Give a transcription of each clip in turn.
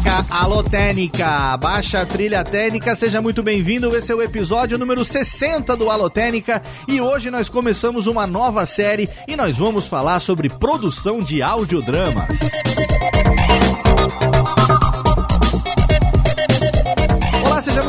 Técnica, alô Técnica, baixa trilha técnica, seja muito bem-vindo. Esse é o episódio número 60 do Alô Técnica e hoje nós começamos uma nova série e nós vamos falar sobre produção de audiodramas. Olá,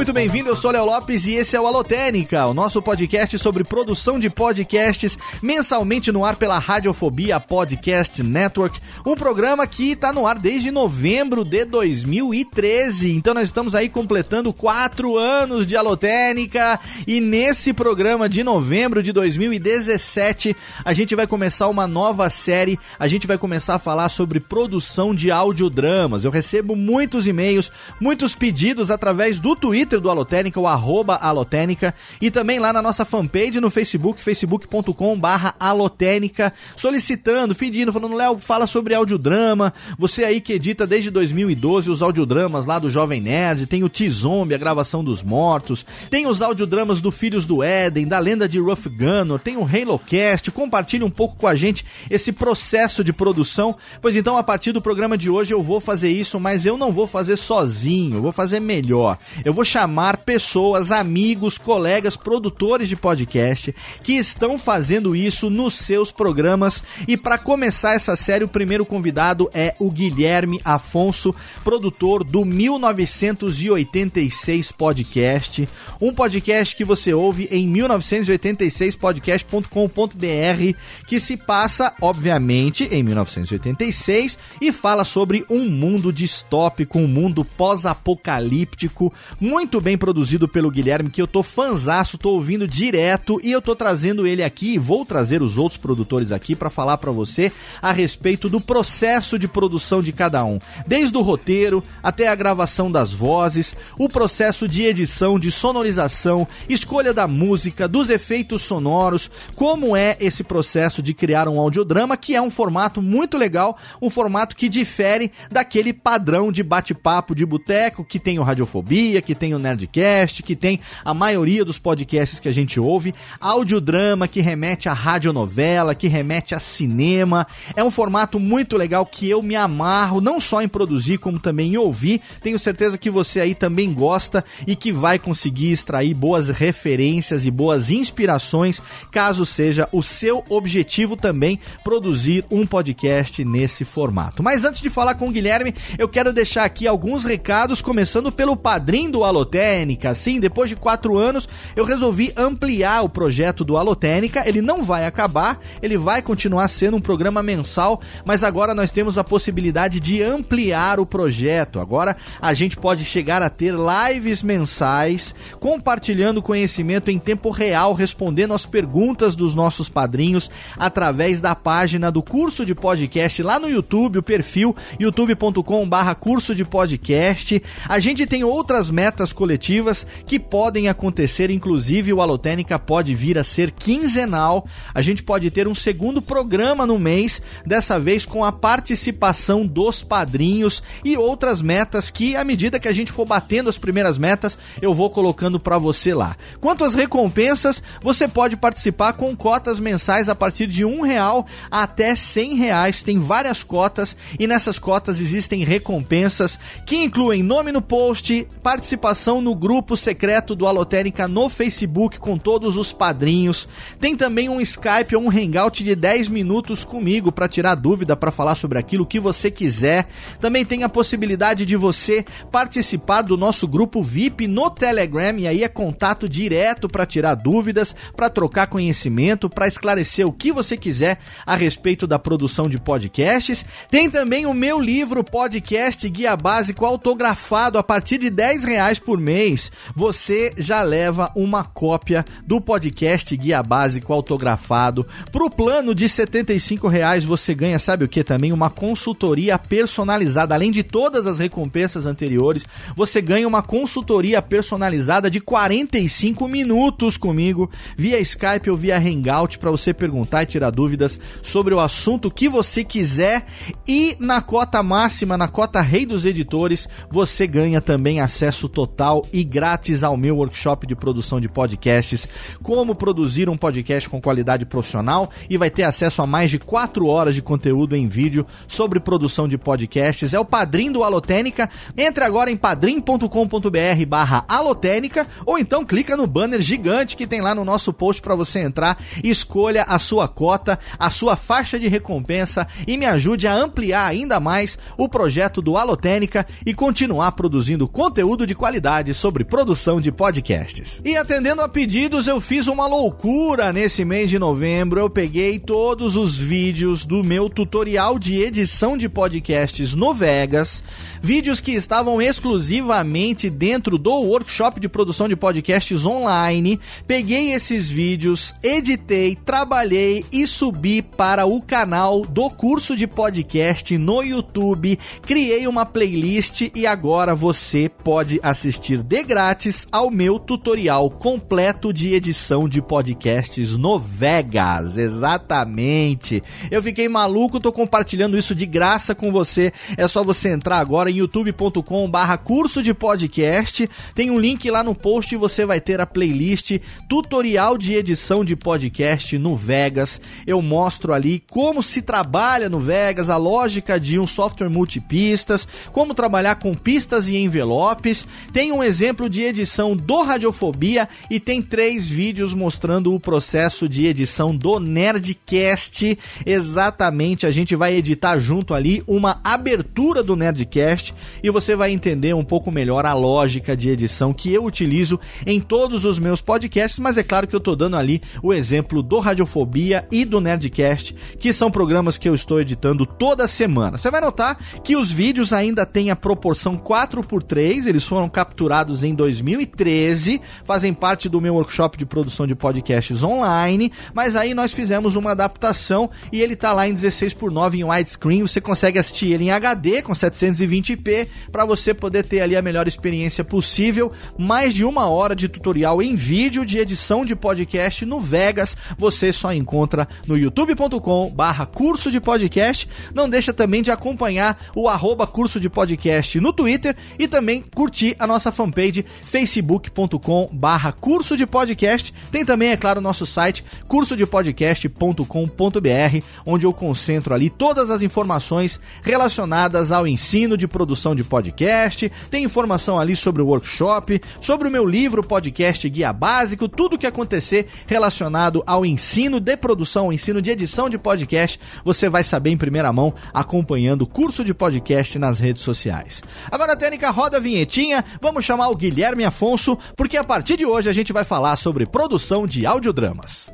muito bem-vindo. Eu sou Léo Lopes e esse é o Alotênica, o nosso podcast sobre produção de podcasts mensalmente no ar pela Radiofobia Podcast Network, um programa que está no ar desde novembro de 2013. Então nós estamos aí completando quatro anos de Alotênica e nesse programa de novembro de 2017 a gente vai começar uma nova série. A gente vai começar a falar sobre produção de audiodramas. Eu recebo muitos e-mails, muitos pedidos através do Twitter do Alotênica, o arroba Alotênica, e também lá na nossa fanpage no Facebook, facebook.com barra Alotênica, solicitando, pedindo, falando, Léo, fala sobre audiodrama, você aí que edita desde 2012 os audiodramas lá do Jovem Nerd, tem o T-Zombie, a gravação dos mortos, tem os audiodramas do Filhos do Éden, da lenda de Rough Gunner, tem o HaloCast, compartilhe um pouco com a gente esse processo de produção, pois então a partir do programa de hoje eu vou fazer isso, mas eu não vou fazer sozinho, eu vou fazer melhor. Eu vou chamar pessoas, amigos, colegas, produtores de podcast que estão fazendo isso nos seus programas. E para começar essa série, o primeiro convidado é o Guilherme Afonso, produtor do 1986 Podcast, um podcast que você ouve em 1986podcast.com.br, que se passa, obviamente, em 1986 e fala sobre um mundo distópico, um mundo pós-apocalíptico, muito bem produzido pelo Guilherme, que eu tô fanzaço, tô ouvindo direto e eu tô trazendo ele aqui e vou trazer os outros produtores aqui para falar para você a respeito do processo de produção de cada um, desde o roteiro até a gravação das vozes, o processo de edição, de sonorização, escolha da música, dos efeitos sonoros, como é esse processo de criar um audiodrama, que é um formato muito legal, um formato que difere daquele padrão de bate-papo de boteco que tem o Radiofobia, que tem o Nerdcast, que tem a maioria dos podcasts que a gente ouve, audiodrama que remete a radionovela, que remete a cinema. É um formato muito legal que eu me amarro, não só em produzir, como também em ouvir. Tenho certeza que você aí também gosta e que vai conseguir extrair boas referências e boas inspirações, caso seja o seu objetivo também produzir um podcast nesse formato. Mas antes de falar com o Guilherme, eu quero deixar aqui alguns recados, começando pelo padrinho do Alotênica. Sim, depois de quatro anos, eu resolvi ampliar o projeto do Alotênica. Ele não vai acabar, ele vai continuar sendo um programa mensal, mas agora nós temos a possibilidade de ampliar o projeto. Agora a gente pode chegar a ter lives mensais, compartilhando conhecimento em tempo real, respondendo as perguntas dos nossos padrinhos através da página do curso de podcast lá no YouTube, o perfil youtube.com/barra curso de podcast. A gente tem outras metas coletivas que podem acontecer, inclusive o Alotênica pode vir a ser quinzenal. A gente pode ter um segundo programa no mês, dessa vez com a participação dos padrinhos e outras metas que, à medida que a gente for batendo as primeiras metas, eu vou colocando para você lá. Quanto às recompensas, você pode participar com cotas mensais a partir de um real até cem reais. Tem várias cotas e nessas cotas existem recompensas que incluem nome no post, participação no grupo secreto do Alotênica no Facebook com todos os padrinhos. Tem também um Skype ou um Hangout de 10 minutos comigo para tirar dúvida, para falar sobre aquilo que você quiser. Também tem a possibilidade de você participar do nosso grupo VIP no Telegram e aí é contato direto para tirar dúvidas, para trocar conhecimento, para esclarecer o que você quiser a respeito da produção de podcasts. Tem também o meu livro podcast Guia Básico autografado a partir de 10 reais por por mês, você já leva uma cópia do podcast Guia Básico autografado. Pro plano de 75 reais você ganha, sabe o que também? Uma consultoria personalizada. Além de todas as recompensas anteriores, você ganha uma consultoria personalizada de 45 minutos comigo, via Skype ou via Hangout, para você perguntar e tirar dúvidas sobre o assunto que você quiser. E na cota máxima, na cota Rei dos Editores, você ganha também acesso total e grátis ao meu workshop de produção de podcasts, como produzir um podcast com qualidade profissional e vai ter acesso a mais de 4 horas de conteúdo em vídeo sobre produção de podcasts. É o padrinho do Alotênica. Entre agora em padrim.com.br barra Alotênica ou então clica no banner gigante que tem lá no nosso post para você entrar, escolha a sua cota, a sua faixa de recompensa e me ajude a ampliar ainda mais o projeto do Alotênica e continuar produzindo conteúdo de qualidade sobre produção de podcasts. E atendendo a pedidos, eu fiz uma loucura nesse mês de novembro. Eu peguei todos os vídeos do meu tutorial de edição de podcasts no Vegas, vídeos que estavam exclusivamente dentro do workshop de produção de podcasts online. Peguei esses vídeos, editei, trabalhei e subi para o canal do curso de podcast no YouTube. Criei uma playlist e agora você pode assistir de grátis ao meu tutorial completo de edição de podcasts no Vegas. Exatamente. Eu fiquei maluco, tô compartilhando isso de graça com você. É só você entrar agora em youtube.com/barra curso de podcast. Tem um link lá no post e você vai ter a playlist tutorial de edição de podcast no Vegas. Eu mostro ali como se trabalha no Vegas, a lógica de um software multipistas, como trabalhar com pistas e envelopes. Tem um exemplo de edição do Radiofobia e tem três vídeos mostrando o processo de edição do Nerdcast. Exatamente, a gente vai editar junto ali uma abertura do Nerdcast e você vai entender um pouco melhor a lógica de edição que eu utilizo em todos os meus podcasts, mas é claro que eu tô dando ali o exemplo do Radiofobia e do Nerdcast, que são programas que eu estou editando toda semana. Você vai notar que os vídeos ainda têm a proporção 4 por 3 eles foram capturados em 2013, fazem parte do meu workshop de produção de podcasts online, mas aí nós fizemos uma adaptação e ele tá lá em 16 por 9 em widescreen, você consegue assistir ele em HD com 720p para você poder ter ali a melhor experiência possível, mais de uma hora de tutorial em vídeo de edição de podcast no Vegas, você só encontra no youtube.com barra curso de podcast, não deixa também de acompanhar o arroba curso de podcast no Twitter e também curtir a nossa fanpage facebook.com barra curso de podcast. Tem também, é claro, o nosso site cursodepodcast.com.br, onde eu concentro ali todas as informações relacionadas ao ensino de produção de podcast. Tem informação ali sobre o workshop, sobre o meu livro podcast Guia Básico, tudo que acontecer relacionado ao ensino de produção, ensino de edição de podcast, você vai saber em primeira mão acompanhando o curso de podcast nas redes sociais. Agora, Técnica, roda a vinhetinha, vamos chamar o Guilherme Afonso, porque a partir de hoje a gente vai falar sobre produção de audiodramas.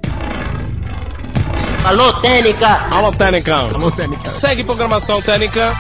Alô, Técnica! Alô, Técnica! Alô, Técnica! Segue programação Técnica!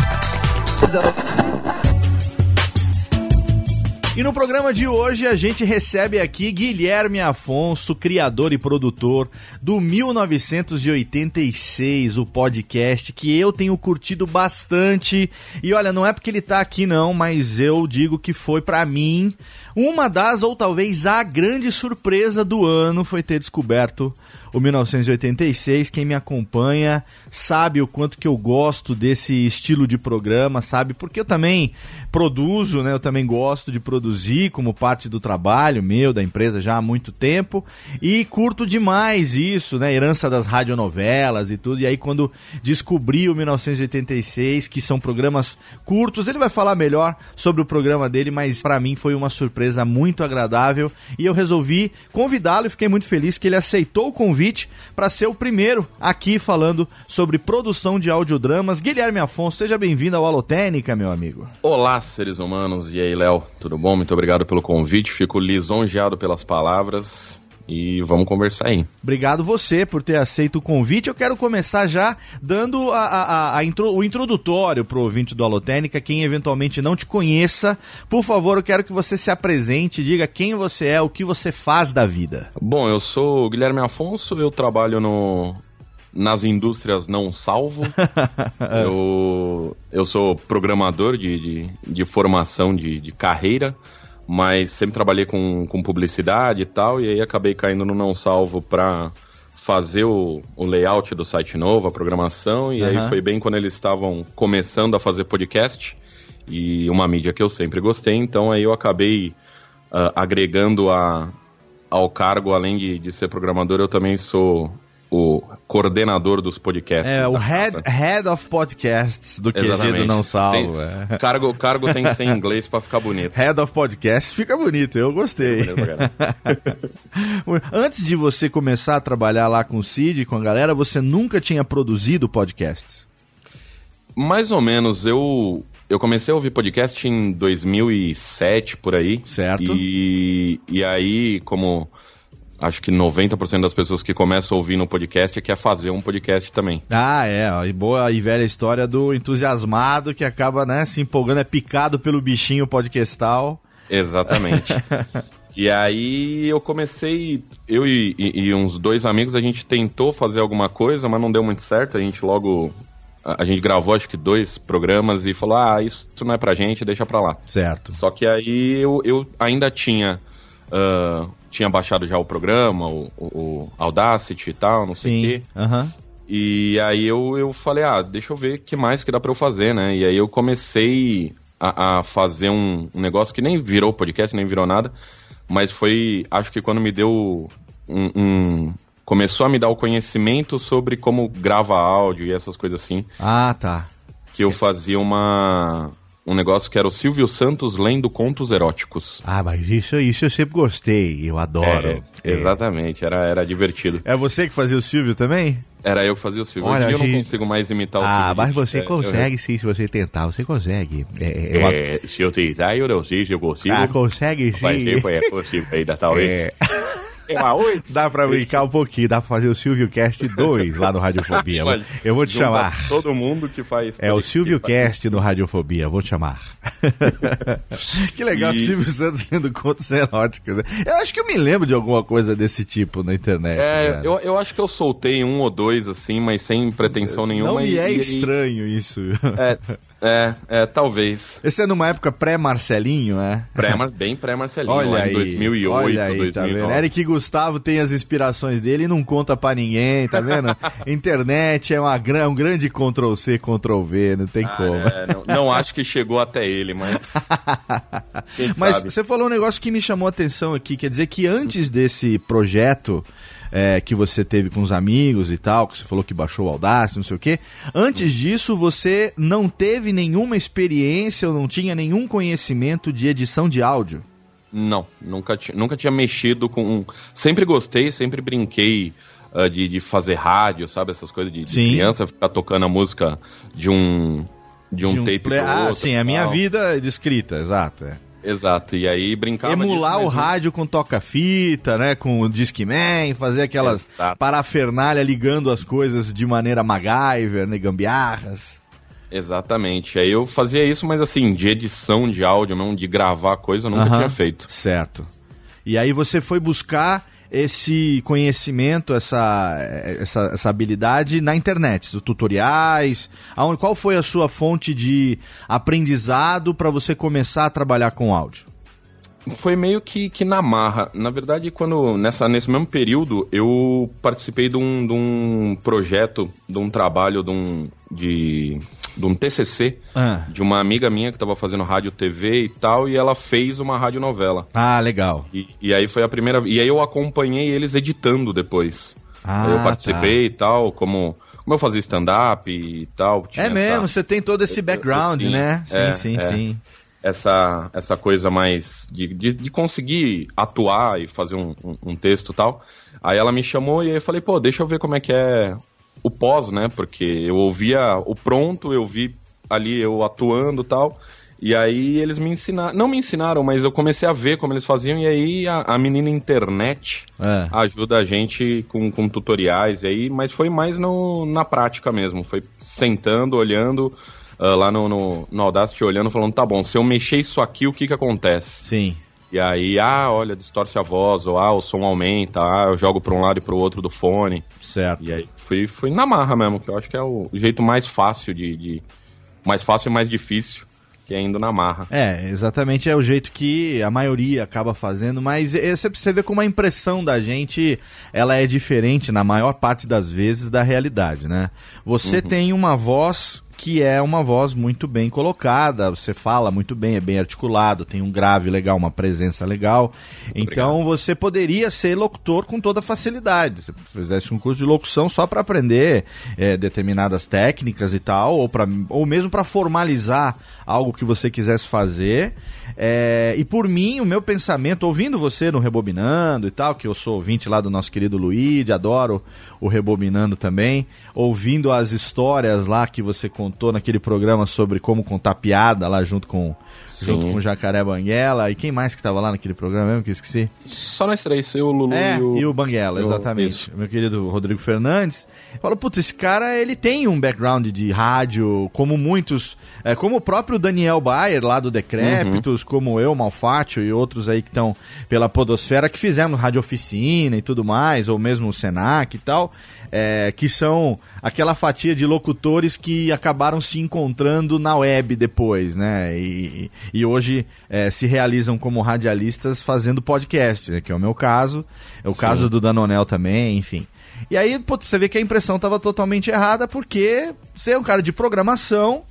E no programa de hoje a gente recebe aqui Guilherme Afonso, criador e produtor do 1986, o podcast que eu tenho curtido bastante. E olha, não é porque ele tá aqui não, mas eu digo que foi para mim uma das ou talvez a grande surpresa do ano foi ter descoberto o 1986. Quem me acompanha sabe o quanto que eu gosto desse estilo de programa, sabe? Porque eu também produzo, né? Eu também gosto de produzir como parte do trabalho meu, da empresa já há muito tempo e curto demais isso, né? Herança das radionovelas e tudo. E aí quando descobri o 1986, que são programas curtos, ele vai falar melhor sobre o programa dele, mas para mim foi uma surpresa muito agradável e eu resolvi convidá-lo e fiquei muito feliz que ele aceitou o convite para ser o primeiro aqui falando sobre produção de audiodramas. Guilherme Afonso, seja bem-vindo ao Alotênica, meu amigo. Olá, seres humanos. E aí, Léo, tudo bom? Muito obrigado pelo convite. Fico lisonjeado pelas palavras. e vamos conversar aí. Obrigado você por ter aceito o convite. Eu quero começar já dando a, a, a intro, o introdutório para o ouvinte do Alotênica, quem eventualmente não te conheça. Por favor, eu quero que você se apresente, diga quem você é, o que você faz da vida. Bom, eu sou o Guilherme Afonso, eu trabalho no, nas indústrias não salvo. eu, eu sou programador de, de, de formação de, de carreira mas sempre trabalhei com, com publicidade e tal, e aí acabei caindo no não salvo para fazer o, o, layout do site novo, a programação, e uhum. aí foi bem quando eles estavam começando a fazer podcast, e uma mídia que eu sempre gostei, então aí eu acabei uh, agregando a, ao cargo, além de, de ser programador, eu também sou o coordenador dos podcasts. É, o head, head of podcasts do QG do Não Salvo. Tem, é. cargo, cargo tem que ser em inglês para ficar bonito. Head of podcasts fica bonito, eu gostei. Antes de você começar a trabalhar lá com o Cid, com a galera, você nunca tinha produzido podcasts? Mais ou menos, eu eu comecei a ouvir podcast em 2007 por aí. Certo. E, e aí, como acho que 90% das pessoas que começam a ouvir no podcast quer fazer um podcast também. Ah, é. E boa e velha história do entusiasmado que acaba, né, se empolgando, é picado pelo bichinho podcastal. Exatamente. e aí eu comecei, eu e, e, e, uns dois amigos, a gente tentou fazer alguma coisa, mas não deu muito certo. A gente logo. A, a gente gravou acho que dois programas e falou: ah, isso não é pra gente, deixa pra lá. Certo. Só que aí eu, eu ainda tinha. Uh, tinha baixado já o programa, o, o Audacity e tal, não sei o quê. Uhum. E aí eu, eu falei, ah, deixa eu ver o que mais que dá pra eu fazer, né? E aí eu comecei a, a fazer um, um, negócio que nem virou podcast, nem virou nada, mas foi, acho que quando me deu um, um começou a me dar o conhecimento sobre como grava áudio e essas coisas assim. Ah, tá. Que eu fazia uma um negócio que era o Silvio Santos lendo contos eróticos. Ah, mas isso, isso eu sempre gostei, eu adoro. É, é. Exatamente, era, era divertido. É você que fazia o Silvio também? Era eu que fazia o Silvio. Olha, Hoje eu gente... não consigo mais imitar o ah, Silvio. Ah, mas você é, consegue eu... sim, se você tentar, você consegue. É, uma... É, se eu tentar, eu não sei se eu consigo. Ah, consegue sim. Ser, é possível ainda, talvez. É. Dá pra brincar um pouquinho, dá pra fazer o Silvio Cast 2 lá no Radiofobia. eu vou te chamar. Todo mundo que faz. É o Silvio Cast no Radiofobia, vou te chamar. que legal, e... Silvio Santos lendo contos eróticos. Né? Eu acho que eu me lembro de alguma coisa desse tipo na internet. É, eu, eu acho que eu soltei um ou dois assim, mas sem pretensão nenhuma. Não me é e, estranho isso. É, é, é, talvez. Esse é numa época pré-Marcelinho, é? Pré, bem pré-Marcelinho, olha aí, em 2008, olha aí, 2009. Tá vendo? Eric Gustavo tem as inspirações dele e não conta para ninguém, tá vendo? Internet é uma, um grande Ctrl-C, Ctrl-V, não tem ah, como. É, não, não, acho que chegou até ele, mas... mas sabe? você falou um negócio que me chamou a atenção aqui, quer dizer que antes desse projeto é, que você teve com os amigos e tal, que você falou que baixou o Audacity, não sei o quê. Antes disso, você não teve nenhuma experiência ou não tinha nenhum conhecimento de edição de áudio? Não, nunca, nunca tinha mexido com. Sempre gostei, sempre brinquei uh, de, de fazer rádio, sabe? Essas coisas de, de criança, ficar tocando a música de um. De um, de um tape play... Ah, outro, sim, a minha vida de escrita, exato. É. Exato, e aí brincava Emular o rádio com toca-fita, né, com o Discman, fazer aquelas Exato. parafernália ligando as coisas de maneira MacGyver, né, gambiarras. Exatamente, aí eu fazia isso, mas assim, de edição de áudio, não de gravar coisa, eu nunca uh -huh. tinha feito. Certo. E aí você foi buscar esse conhecimento, essa, essa, essa habilidade na internet, tutoriais? Aonde, qual foi a sua fonte de aprendizado para você começar a trabalhar com áudio? Foi meio que, que na marra. Na verdade, quando nessa, nesse mesmo período, eu participei de um, de um projeto, de um trabalho de, um, de de um TCC ah. de uma amiga minha que estava fazendo rádio TV e tal, e ela fez uma radionovela. Ah, legal. E, e aí foi a primeira. E aí eu acompanhei eles editando depois. Ah, aí eu participei tá. e tal, como. Como eu fazia stand-up e tal. É mesmo, essa... você tem todo esse background, sim, né? Sim, é, sim, é. sim. Essa, essa coisa mais de, de, de conseguir atuar e fazer um, um, um texto e tal. Aí ela me chamou e eu falei, pô, deixa eu ver como é que é o pós, né? Porque eu ouvia o pronto, eu vi ali eu atuando e tal. E aí eles me ensinaram, não me ensinaram, mas eu comecei a ver como eles faziam, e aí a, a menina internet é. ajuda a gente com, com tutoriais, aí, mas foi mais no, na prática mesmo, foi sentando, olhando, uh, lá no, no, no Audacity, olhando, falando, tá bom, se eu mexer isso aqui, o que que acontece? Sim. E aí, ah, olha, distorce a voz, ou ah, o som aumenta, ah, eu jogo para um lado e para o outro do fone. Certo. E aí fui, fui na marra mesmo, que eu acho que é o jeito mais fácil de, de mais fácil e mais difícil que é indo na marra. É, exatamente é o jeito que a maioria acaba fazendo, mas é, você vê como a impressão da gente ela é diferente na maior parte das vezes da realidade, né? Você uhum. tem uma voz que é uma voz muito bem colocada, você fala muito bem, é bem articulado, tem um grave legal, uma presença legal. Muito então obrigado. você poderia ser locutor com toda facilidade. Se fizesse um curso de locução só para aprender é, determinadas técnicas e tal, ou, pra, ou mesmo para formalizar algo que você quisesse fazer. É, e por mim, o meu pensamento, ouvindo você no Rebobinando e tal, que eu sou ouvinte lá do nosso querido Luigi, adoro o Rebobinando também, ouvindo as histórias lá que você contou naquele programa sobre como contar piada lá junto com junto com o Jacaré Banguela. E quem mais que tava lá naquele programa mesmo que eu esqueci? Só nós três, eu, o Lulu é, e o... e o Banguela, exatamente. Meu querido Rodrigo Fernandes. Falou, putz, esse cara, ele tem um background de rádio, como muitos, é, como o próprio Daniel Bayer, lá do Decrépitos, uhum. como eu, Malfátio e outros aí que estão pela podosfera, que fizemos rádio oficina e tudo mais, ou mesmo o Senac e tal, é, que são aquela fatia de locutores que acabaram se encontrando na web depois, né? E, e hoje é, se realizam como radialistas fazendo podcast, né? que é o meu caso, é o Sim. caso do Danonel também, enfim. E aí pô, você vê que a impressão estava totalmente errada porque você é um cara de programação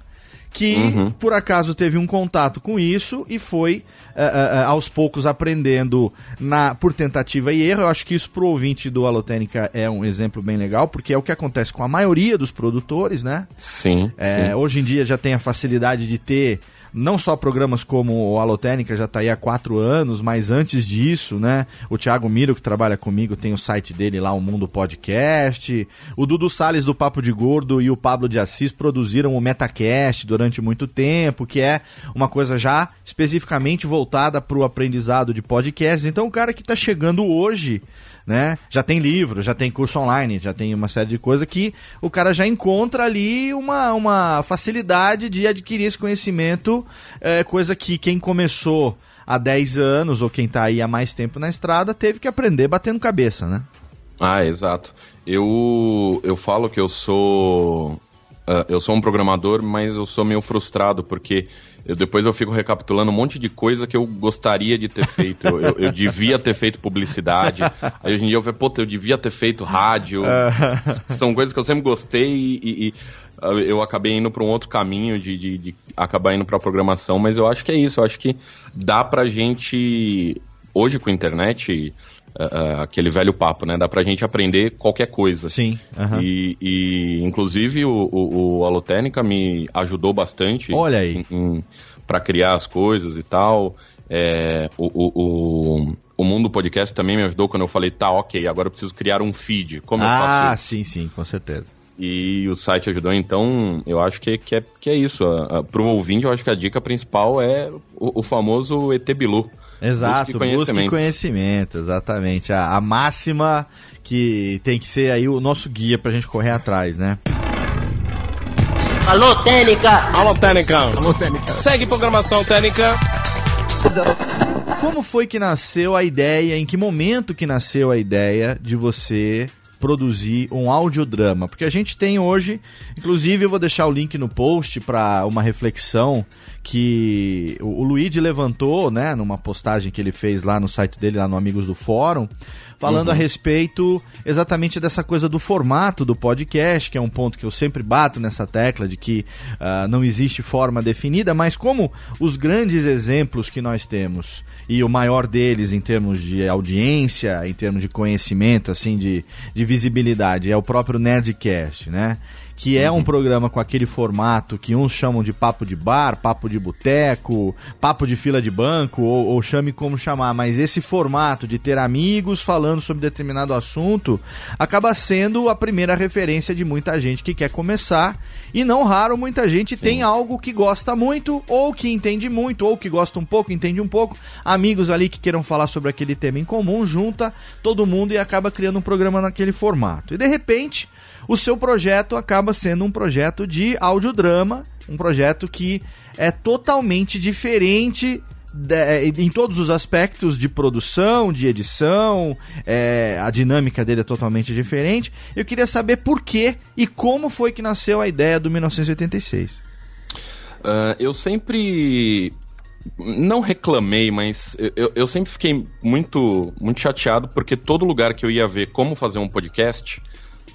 que uhum. por acaso teve um contato com isso e foi uh, uh, aos poucos aprendendo na por tentativa e erro. Eu acho que isso pro ouvinte do Alotênica é um exemplo bem legal, porque é o que acontece com a maioria dos produtores, né? Sim, é, sim. Hoje em dia já tem a facilidade de ter não só programas como o Alotênica já está aí há quatro anos, mas antes disso, né? O Thiago Miro, que trabalha comigo, tem o site dele lá, o Mundo Podcast. O Dudu Salles do Papo de Gordo e o Pablo de Assis produziram o Metacast durante muito tempo, que é uma coisa já especificamente voltada para o aprendizado de podcasts. Então, o cara que está chegando hoje né? Já tem livro, já tem curso online, já tem uma série de coisas que o cara já encontra ali uma, uma facilidade de adquirir esse conhecimento, é, coisa que quem começou há 10 anos ou quem está aí há mais tempo na estrada teve que aprender batendo cabeça, né? Ah, exato. Eu, eu falo que eu sou uh, eu sou um programador, mas eu sou meio frustrado porque eu, depois eu fico recapitulando um monte de coisa que eu gostaria de ter feito. Eu, eu, eu devia ter feito publicidade. Aí hoje em dia eu falo, puta, eu devia ter feito rádio. São coisas que eu sempre gostei e, e, e ah, eu acabei indo para um outro caminho de, de, de acabar indo para programação. Mas eu acho que é isso. Eu acho que dá pra gente, hoje com a internet uh, aquele velho papo, né? Dá pra gente aprender qualquer coisa. Sim. E, e, inclusive, o, o, o Alotênica me ajudou bastante. Olha aí. para criar as coisas e tal. É, o, o, o, Mundo Podcast também me ajudou quando eu falei, tá, ok, agora eu preciso criar um feed. Como ah, eu faço? Ah, sim, sim, com certeza. E o site ajudou, então eu acho que, que, é, que é isso. Para o ouvinte, eu acho que a dica principal é o, o famoso ET Bilu. Exato, busque conhecimento. Busque conhecimento, exatamente. A, a, máxima que tem que ser aí o nosso guia pra gente correr atrás, né? Alô, Técnica! Alô, Técnica! Alô, Técnica! Segue programação Técnica! Como foi que nasceu a ideia, em que momento que nasceu a ideia de você produzir um audiodrama? Porque a gente tem hoje, inclusive eu vou deixar o link no post para uma reflexão que o, o Luigi levantou, né, numa postagem que ele fez lá no site dele, lá no Amigos do Fórum, falando uhum. a respeito exatamente dessa coisa do formato do podcast, que é um ponto que eu sempre bato nessa tecla de que uh, não existe forma definida, mas como os grandes exemplos que nós temos, e o maior deles em termos de audiência, em termos de conhecimento, assim, de, de visibilidade é o próprio Nerdcast, né? Que é um programa com aquele formato que uns chamam de papo de bar, papo de boteco, papo de fila de banco, ou, ou, chame como chamar, mas esse formato de ter amigos falando sobre determinado assunto acaba sendo a primeira referência de muita gente que quer começar, e não raro muita gente Sim. tem algo que gosta muito, ou que entende muito, ou que gosta um pouco, entende um pouco, amigos ali que queiram falar sobre aquele tema em comum, junta todo mundo e acaba criando um programa naquele formato. E de repente o seu projeto acaba sendo um projeto de audiodrama, um projeto que é totalmente diferente é, em todos os aspectos de produção, de edição, é, a dinâmica dele é totalmente diferente. Eu queria saber por que e como foi que nasceu a ideia do 1986. Uh, eu sempre não reclamei, mas eu, eu sempre fiquei muito, muito chateado porque todo lugar que eu ia ver como fazer um podcast,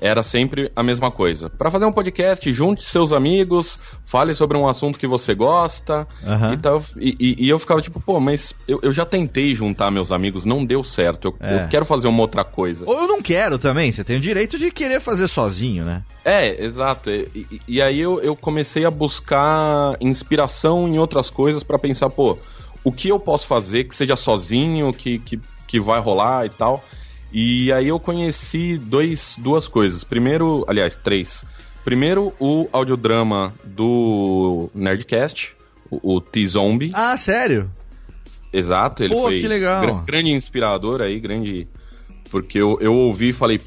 era sempre a mesma coisa. Para fazer um podcast, junte seus amigos, fale sobre um assunto que você gosta uhum. e tal. E, e, e, eu ficava tipo, pô, mas eu, eu, já tentei juntar meus amigos, não deu certo. Eu, é. eu, quero fazer uma outra coisa. Ou eu não quero também, você tem o direito de querer fazer sozinho, né? É, exato. E, e aí eu, eu comecei a buscar inspiração em outras coisas para pensar, pô, o que eu posso fazer que seja sozinho, que, que, que vai rolar e tal. E aí eu conheci dois, duas coisas. Primeiro, aliás, três. Primeiro, o audiodrama do Nerdcast, o, o T-Zombie. Ah, sério? Exato, ele Pô, foi que legal. Gr grande inspirador aí, grande. Porque eu, eu ouvi e falei,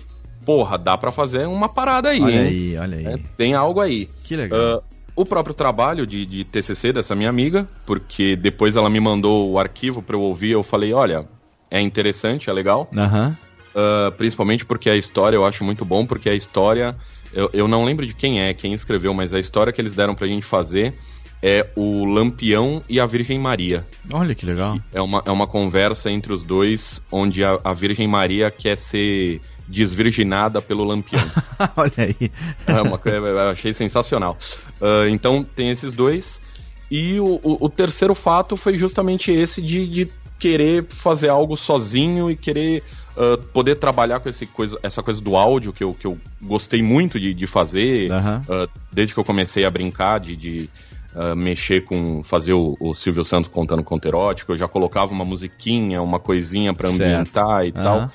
porra, dá para fazer uma parada aí, olha hein? aí, olha aí. É, tem algo aí. Que legal. Uh, o próprio trabalho de, de TCC dessa minha amiga, porque depois ela me mandou o arquivo para eu ouvir, eu falei, olha, é interessante, é legal. Aham. Uhum. Uh, principalmente porque a história eu acho muito bom, porque a história. Eu, eu não lembro de quem é, quem escreveu, mas a história que eles deram pra gente fazer é o Lampião e a Virgem Maria. Olha que legal. É uma, é uma conversa entre os dois, onde a, a Virgem Maria quer ser desvirginada pelo Lampião. Olha aí. É uma, eu achei sensacional. Uh, então tem esses dois. E o, o, o, terceiro fato foi justamente esse de, de querer fazer algo sozinho e querer uh, poder trabalhar com esse coisa, essa coisa do áudio que eu, que eu gostei muito de, de fazer, uhum. uh, desde que eu comecei a brincar de, de uh, mexer com fazer o, o, Silvio Santos contando conto erótico, eu já colocava uma musiquinha, uma coisinha para ambientar certo. e uhum. tal.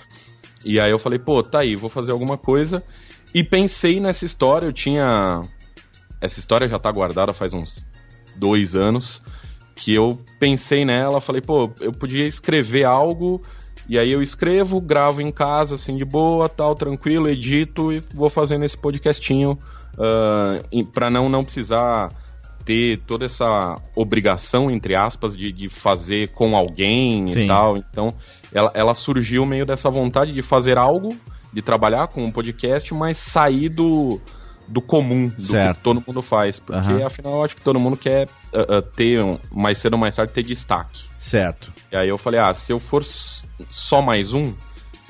E aí eu falei, pô, tá aí, vou fazer alguma coisa. E pensei nessa história, eu tinha. Essa história já tá guardada faz uns dois anos. Que eu pensei nela, falei, pô, eu podia escrever algo e aí eu escrevo, gravo em casa, assim, de boa, tal, tranquilo, edito e vou fazendo esse podcastinho uh, para não, não precisar ter toda essa obrigação, entre aspas, de, de fazer com alguém Sim. e tal. Então, ela, ela surgiu meio dessa vontade de fazer algo, de trabalhar com um podcast, mas sair do, do comum, do certo. que todo mundo faz. Porque, uhum. afinal, eu acho que todo mundo quer uh, uh, ter, um, mais cedo ou mais tarde, ter destaque. Certo. E aí eu falei, ah, se eu for só mais um,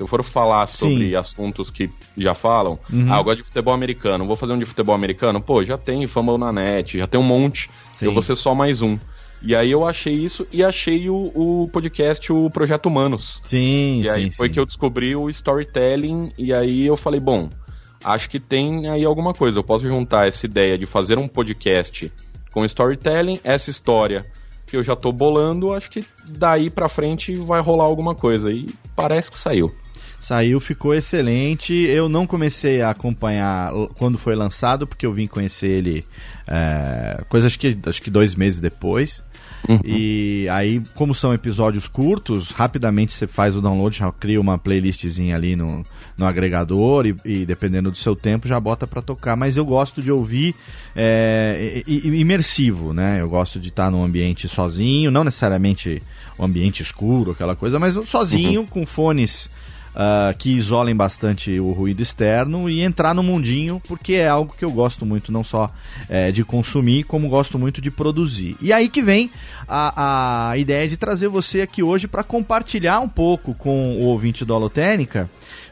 se eu for falar sobre Sim. assuntos que já falam, uhum. ah, eu gosto de futebol americano, vou fazer um de futebol americano, pô, já tem Fumble na net, já tem um monte, Sim. eu vou ser só mais um. E aí eu achei isso e achei o, o podcast, o Projeto Humanos. Sim, E aí sim, foi sim. que eu descobri o storytelling e aí eu falei, bom, acho que tem aí alguma coisa. Eu posso juntar essa ideia de fazer um podcast com storytelling, essa história que eu já tô bolando, acho que daí pra frente vai rolar alguma coisa. E parece que saiu. Saiu, ficou excelente. Eu não comecei a acompanhar quando foi lançado, porque eu vim conhecer ele é, coisa que, acho que dois meses depois. Uhum. E aí, como são episódios curtos, rapidamente você faz o download, já cria uma playlistzinha ali no, no agregador e, e dependendo do seu tempo já bota para tocar. Mas eu gosto de ouvir é, imersivo, né? Eu gosto de estar num ambiente sozinho, não necessariamente um ambiente escuro, aquela coisa, mas sozinho, uhum. com fones uh, que isolem bastante o ruído externo e entrar no mundinho, porque é algo que eu gosto muito, não só é, de consumir, como gosto muito de produzir. E aí que vem a, a ideia de trazer você aqui hoje para compartilhar um pouco com o ouvinte do Alotênica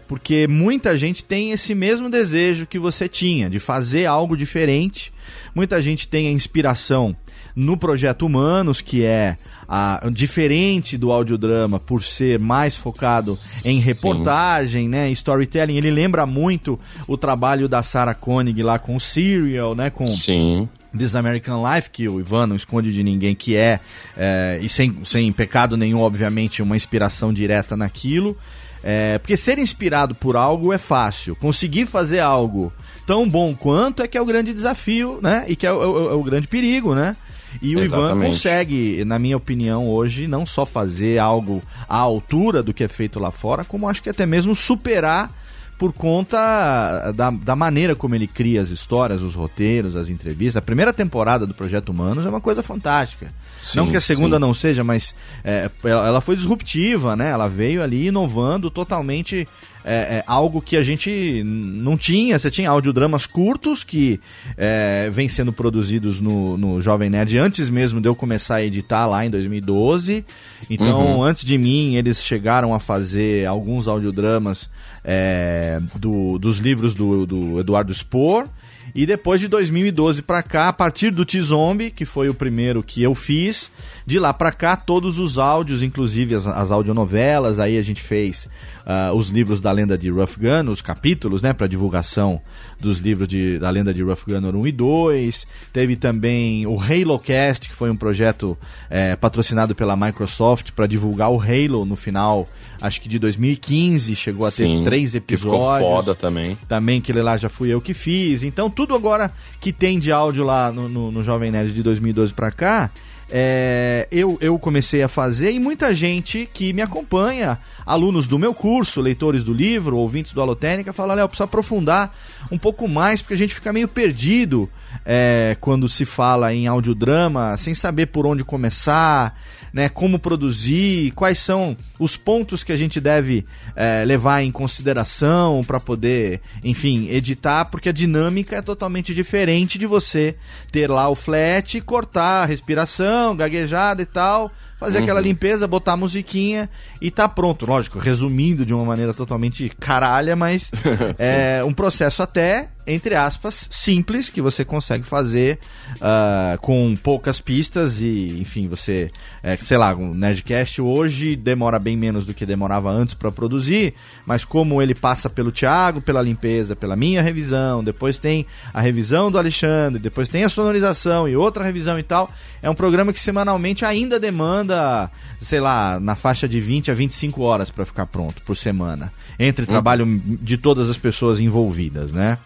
porque muita gente tem esse mesmo desejo que você tinha de fazer algo diferente. Muita gente tem a inspiração no projeto Humanos, que é a, diferente do audiodrama por ser mais focado em reportagem, Sim. né, storytelling, ele lembra muito o trabalho da Sarah Koenig lá com o Serial, né, com Sim. This American Life, que o Ivan não esconde de ninguém que é, é e sem, sem pecado nenhum, obviamente, uma inspiração direta naquilo. É, porque ser inspirado por algo é fácil. Conseguir fazer algo tão bom quanto é que é o grande desafio, né? E que é o, é o, é o grande perigo, né? E o Exatamente. Ivan consegue, na minha opinião, hoje, não só fazer algo à altura do que é feito lá fora, como acho que até mesmo superar por conta da, da maneira como ele cria as histórias, os roteiros, as entrevistas. A primeira temporada do Projeto Humanos é uma coisa fantástica. Sim, não que a segunda sim. não seja, mas é, ela foi disruptiva, né? Ela veio ali inovando totalmente é, é, algo que a gente não tinha. Você tinha audiodramas curtos que é, vêm sendo produzidos no, no Jovem Nerd antes mesmo de eu começar a editar lá em 2012. Então, uhum. antes de mim, eles chegaram a fazer alguns audiodramas é, do, dos livros do, do Eduardo Spohr. E depois de 2012 para cá, a partir do T-Zombie, que foi o primeiro que eu fiz, de lá para cá, todos os áudios, inclusive as, as audionovelas, aí a gente fez uh, os livros da lenda de Rough Gun, os capítulos, né, para divulgação dos livros de, da lenda de Rough Gunner 1 e 2. Teve também o Halo Cast, que foi um projeto é, patrocinado pela Microsoft para divulgar o Halo no final, acho que de 2015. Chegou a ter três episódios. Que ficou foda também. Também, que lá já fui eu que fiz. Então, tudo agora que tem de áudio lá no, no, no Jovem Nerd de 2012 para cá é, eu, eu comecei a fazer e muita gente que me acompanha, alunos do meu curso, leitores do livro, ouvintes do Alotênica, fala, Léo, precisa aprofundar um pouco mais, porque a gente fica meio perdido é, quando se fala em audiodrama, sem saber por onde começar, né, como produzir, quais são os pontos que a gente deve é, levar em consideração para poder, enfim, editar, porque a dinâmica é totalmente diferente de você ter lá o flat, cortar a respiração, gaguejada e tal fazer uhum. aquela limpeza, botar a musiquinha e tá pronto. Lógico, resumindo de uma maneira totalmente caralha, mas é um processo até entre aspas, simples, que você consegue fazer uh, com poucas pistas e, enfim, você, é, sei lá, um Nerdcast hoje demora bem menos do que demorava antes para produzir, mas como ele passa pelo Thiago, pela limpeza, pela minha revisão, depois tem a revisão do Alexandre, depois tem a sonorização e outra revisão e tal, é um programa que semanalmente ainda demanda, sei lá, na faixa de 20 a 25 horas para ficar pronto por semana, entre uhum. trabalho de todas as pessoas envolvidas, né?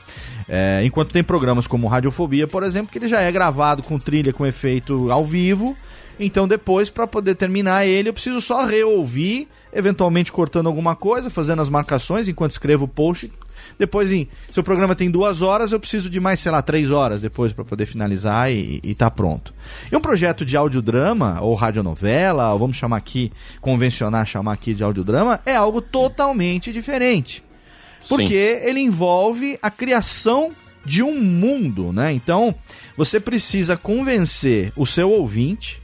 É, enquanto tem programas como Radiofobia, por exemplo, que ele já é gravado com trilha, com efeito ao vivo. Então depois, para poder terminar ele, eu preciso só reouvir, eventualmente cortando alguma coisa, fazendo as marcações enquanto escrevo o post. Depois, em, se o programa tem duas horas, eu preciso de mais, sei lá, três horas depois para poder finalizar e, e tá pronto. E um projeto de audiodrama, ou radionovela, ou vamos chamar aqui, convencionar chamar aqui de audiodrama, é algo totalmente diferente. Porque Sim. ele envolve a criação de um mundo, né? Então, você precisa convencer o seu ouvinte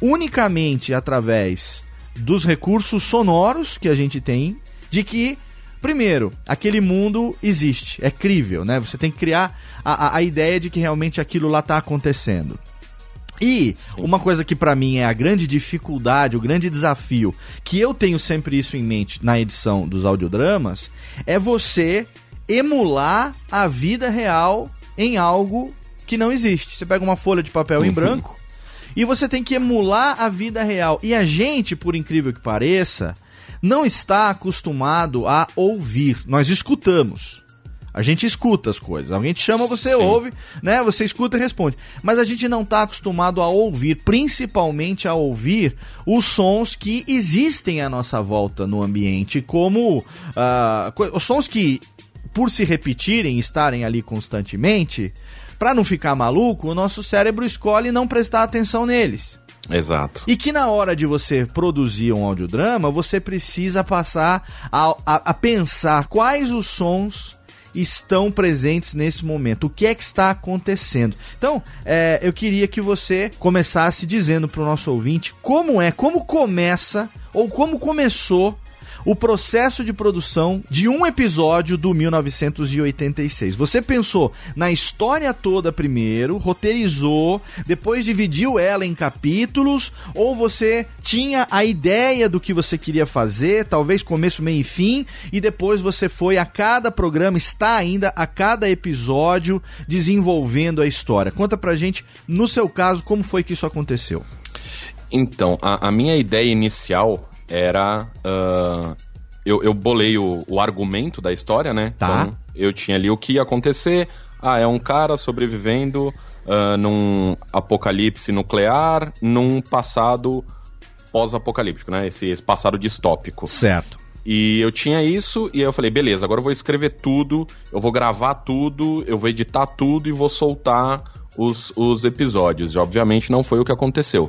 unicamente através dos recursos sonoros que a gente tem de que Primeiro, aquele mundo existe, é crível, né? Você tem que criar a, a, a ideia de que realmente aquilo lá está acontecendo. E Sim. uma coisa que para mim é a grande dificuldade, o grande desafio, que eu tenho sempre isso em mente na edição dos audiodramas, é você emular a vida real em algo que não existe. Você pega uma folha de papel em uhum. branco e você tem que emular a vida real. E a gente, por incrível que pareça, não está acostumado a ouvir. Nós escutamos. A gente escuta as coisas. Alguém te chama, você Sim. ouve, né? Você escuta e responde. Mas a gente não está acostumado a ouvir, principalmente a ouvir os sons que existem à nossa volta no ambiente, como uh, os sons que, por se repetirem, estarem ali constantemente, para não ficar maluco, o nosso cérebro escolhe não prestar atenção neles. Exato. E que na hora de você produzir um audiodrama, você precisa passar a, a, a pensar quais os sons estão presentes nesse momento? O que é que está acontecendo? Então, é, eu queria que você começasse dizendo para o nosso ouvinte como é, como começa ou como começou o processo de produção de um episódio do 1986. Você pensou na história toda primeiro, roteirizou, depois dividiu ela em capítulos, ou você tinha a ideia do que você queria fazer, talvez começo, meio e fim, e depois você foi a cada programa, está ainda a cada episódio desenvolvendo a história. Conta pra gente, no seu caso, como foi que isso aconteceu? Então, a, a minha ideia inicial era. Uh, eu, eu bolei o, o, argumento da história, né? Tá. Então, eu tinha ali o que ia acontecer. Ah, é um cara sobrevivendo uh, num apocalipse nuclear, num passado pós-apocalíptico, né? Esse, esse passado distópico. Certo. E eu tinha isso, e aí eu falei, beleza, agora eu vou escrever tudo, eu vou gravar tudo, eu vou editar tudo e vou soltar os, os episódios. E obviamente não foi o que aconteceu.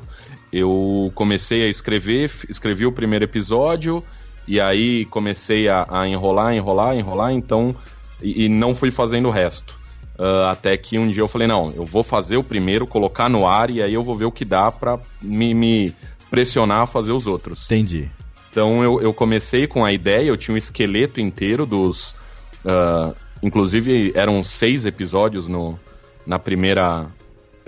Eu comecei a escrever, escrevi o primeiro episódio, e aí comecei a, a enrolar, enrolar, enrolar, então. E, e, não fui fazendo o resto. Uh, até que um dia eu falei, não, eu vou fazer o primeiro, colocar no ar, e aí eu vou ver o que dá pra me, me pressionar a fazer os outros. Entendi. Então eu, eu comecei com a ideia, eu tinha um esqueleto inteiro dos. Uh, inclusive eram seis episódios no, na primeira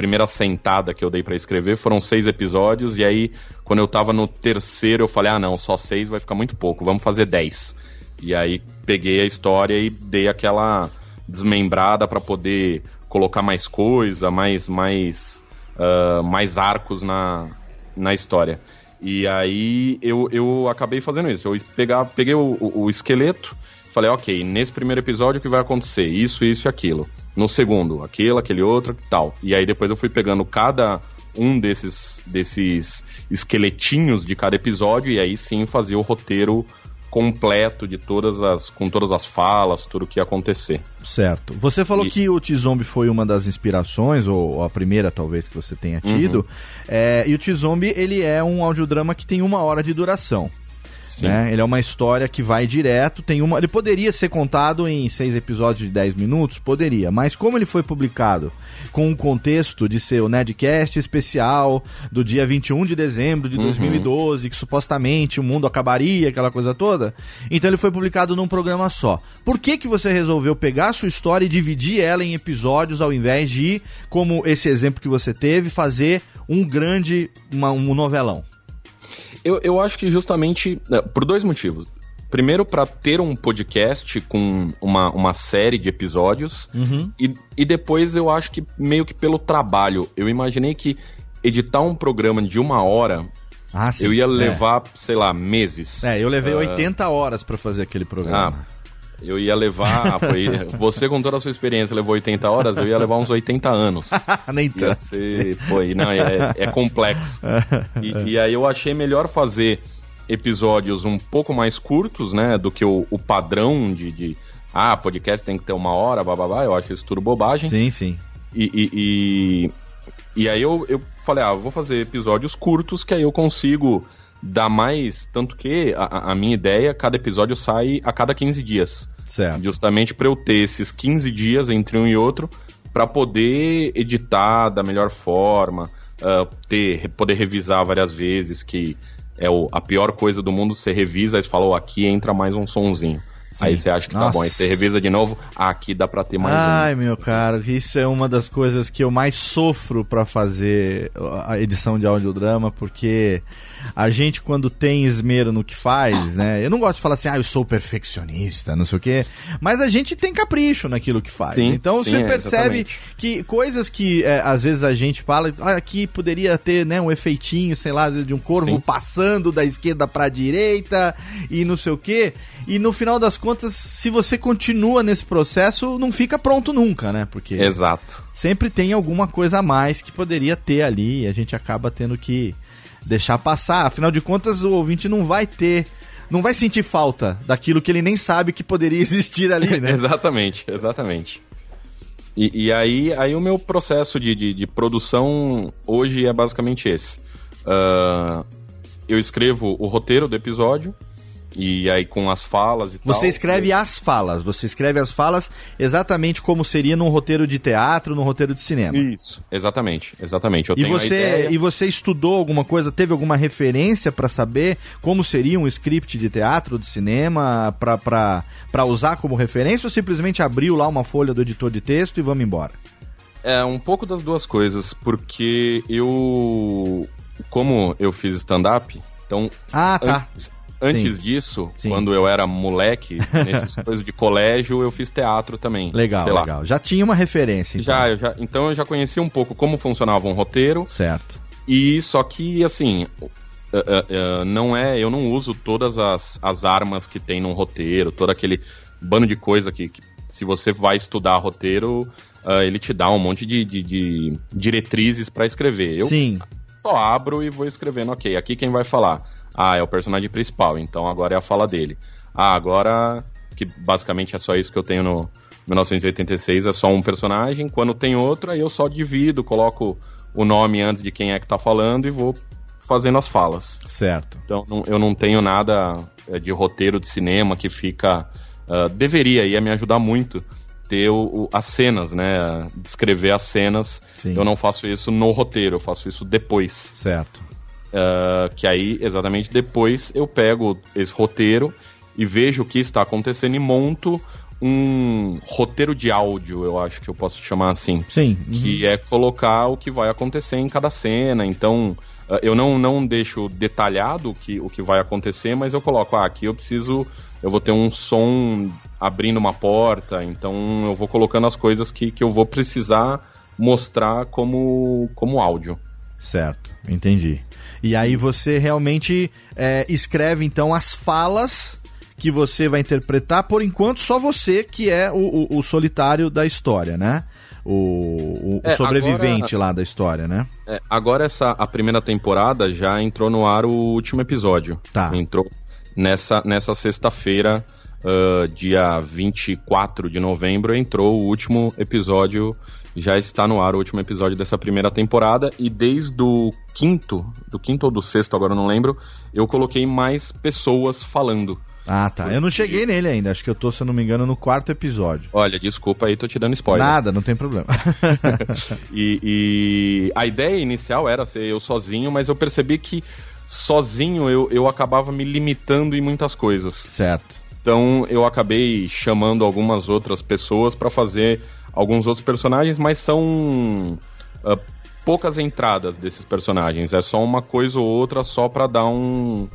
primeira sentada que eu dei para escrever foram seis episódios e aí quando eu tava no terceiro eu falei ah não só seis vai ficar muito pouco vamos fazer dez e aí peguei a história e dei aquela desmembrada para poder colocar mais coisa mais mais uh, mais arcos na, na história e aí eu, eu acabei fazendo isso. Eu pegar, peguei o, o, o esqueleto, falei, ok, nesse primeiro episódio o que vai acontecer? Isso, isso e aquilo. No segundo, aquilo, aquele outro, tal. E aí depois eu fui pegando cada um desses, desses esqueletinhos de cada episódio e aí sim fazia o roteiro completo de todas as com todas as falas, tudo o que ia acontecer. Certo. Você falou e... que o T-Zombie foi uma das inspirações ou a primeira talvez que você tenha tido. Uhum. É, e o T-Zombie ele é um audiodrama que tem uma hora de duração. Né? Ele é uma história que vai direto, tem uma. Ele poderia ser contado em seis episódios de 10 minutos? Poderia, mas como ele foi publicado com um contexto de ser o Nedcast especial do dia 21 de dezembro de uhum. 2012, que supostamente o mundo acabaria, aquela coisa toda, então ele foi publicado num programa só. Por que, que você resolveu pegar a sua história e dividir ela em episódios ao invés de, como esse exemplo que você teve, fazer um grande, uma, um novelão? Eu, eu acho que justamente né, por dois motivos. Primeiro, para ter um podcast com uma, uma série de episódios. Uhum. E, e depois eu acho que meio que pelo trabalho. Eu imaginei que editar um programa de uma hora ah, eu ia levar, é. sei lá, meses. É, eu levei uh... Ah. 80 horas para fazer aquele programa. Ah, eu ia levar. Foi, você, com toda a sua experiência, levou 80 horas, eu ia levar uns 80 anos. Nem tanto. Ia ser, foi, não, é, é complexo. E, e, aí eu achei melhor fazer episódios um pouco mais curtos, né? Do que o, o padrão de, de. Ah, podcast tem que ter uma hora, babá. Eu acho isso tudo bobagem. Sim, sim. E, e, e, e aí eu, eu falei, ah, vou fazer episódios curtos que aí eu consigo dá mais. Tanto que a, a, minha ideia, cada episódio sai a cada 15 dias. Certo. Justamente para eu ter esses 15 dias entre um e outro para poder editar da melhor forma, uh, ter, poder revisar várias vezes, que é o, a pior coisa do mundo, você revisa e fala, oh, aqui entra mais um sonzinho. Sim. Aí você acha que Nossa. tá bom, aí você revisa de novo, ah, aqui dá pra ter mais Ai, um. meu caro, isso é uma das coisas que eu mais sofro para fazer a edição de audiodrama, porque a gente quando tem esmero no que faz, né? Eu não gosto de falar assim, ah, eu sou perfeccionista, não sei o quê, mas a gente tem capricho naquilo que faz. Sim, então sim, você é, percebe que coisas que é, às vezes a gente fala, ah, aqui poderia ter, né, um efeitinho, sei lá, de um corvo sim. passando da esquerda para direita e não sei o quê, e no final das contas, se você continua nesse processo, não fica pronto nunca, né? Porque Exato. sempre tem alguma coisa a mais que poderia ter ali e a gente acaba tendo que deixar passar. Afinal de contas, o ouvinte não vai ter não vai sentir falta daquilo que ele nem sabe que poderia existir ali, né? exatamente, exatamente. E, e, aí, aí o meu processo de, de, de produção hoje é basicamente esse. Uh, eu escrevo o roteiro do episódio, e aí com as falas e você tal. Você escreve as falas, você escreve as falas exatamente como seria num roteiro de teatro, num roteiro de cinema. Isso, exatamente, exatamente. Eu e, você, e você estudou alguma coisa, teve alguma referência para saber como seria um script de teatro, de cinema, para usar como referência ou simplesmente abriu lá uma folha do editor de texto e vamos embora? É, um pouco das duas coisas, porque eu. Como eu fiz stand-up, então. Ah, tá. Antes, Antes Sim. disso, Sim. quando eu era moleque, nesses coisas de colégio, eu fiz teatro também. Legal, legal. Lá. Já tinha uma referência, então. Já, eu já, então eu já conhecia um pouco como funcionava um roteiro. Certo. E só que, assim, uh, uh, uh, não é. Eu não uso todas as, as armas que tem num roteiro, todo aquele bando de coisa que, que se você vai estudar roteiro, ele te dá um monte de, de, de diretrizes para escrever. Eu Sim. só abro e vou escrevendo, ok, aqui quem vai falar? Ah, é o personagem principal, então agora é a fala dele. Ah, agora, que basicamente é só isso que eu tenho no 1986, é só um personagem. Quando tem outro, aí eu só divido, coloco o nome antes de quem é que tá falando e vou fazendo as falas. Certo. Então não, eu não tenho nada é, de roteiro de cinema que fica. Uh, deveria, ia me ajudar muito ter o, o, as cenas, né? Descrever as cenas. Sim. Eu não faço isso no roteiro, eu faço isso depois. Certo. Uh, que aí, exatamente depois, eu pego esse roteiro e vejo o que está acontecendo e monto um roteiro de áudio, eu acho que eu posso chamar assim. Sim. Uhum. Que é colocar o que vai acontecer em cada cena. Então, uh, eu não, não deixo detalhado o que, o que vai acontecer, mas eu coloco, ah, aqui eu preciso. Eu vou ter um som abrindo uma porta, então eu vou colocando as coisas que, que eu vou precisar mostrar como, como áudio. Certo, entendi. E aí você realmente é, escreve então as falas que você vai interpretar, por enquanto só você que é o, o, o solitário da história, né? O, o é, sobrevivente agora, lá da história, né? É, agora essa a primeira temporada já entrou no ar o último episódio. Tá. Entrou nessa, nessa sexta-feira, uh, dia 24 de novembro, entrou o último episódio já está no ar o último episódio dessa primeira temporada e desde o quinto, do quinto ou do sexto, agora não lembro, eu coloquei mais pessoas falando. Ah, tá. Eu não cheguei nele ainda. Acho que eu tô, se eu não me engano, no quarto episódio. Olha, desculpa aí, tô te dando spoiler. Nada, não tem problema. e, e, a ideia inicial era ser eu sozinho, mas eu percebi que sozinho eu, eu acabava me limitando em muitas coisas. Certo. Então eu acabei chamando algumas outras pessoas para fazer alguns outros personagens, mas são uh, poucas entradas desses personagens. É só uma coisa ou outra só para dar um.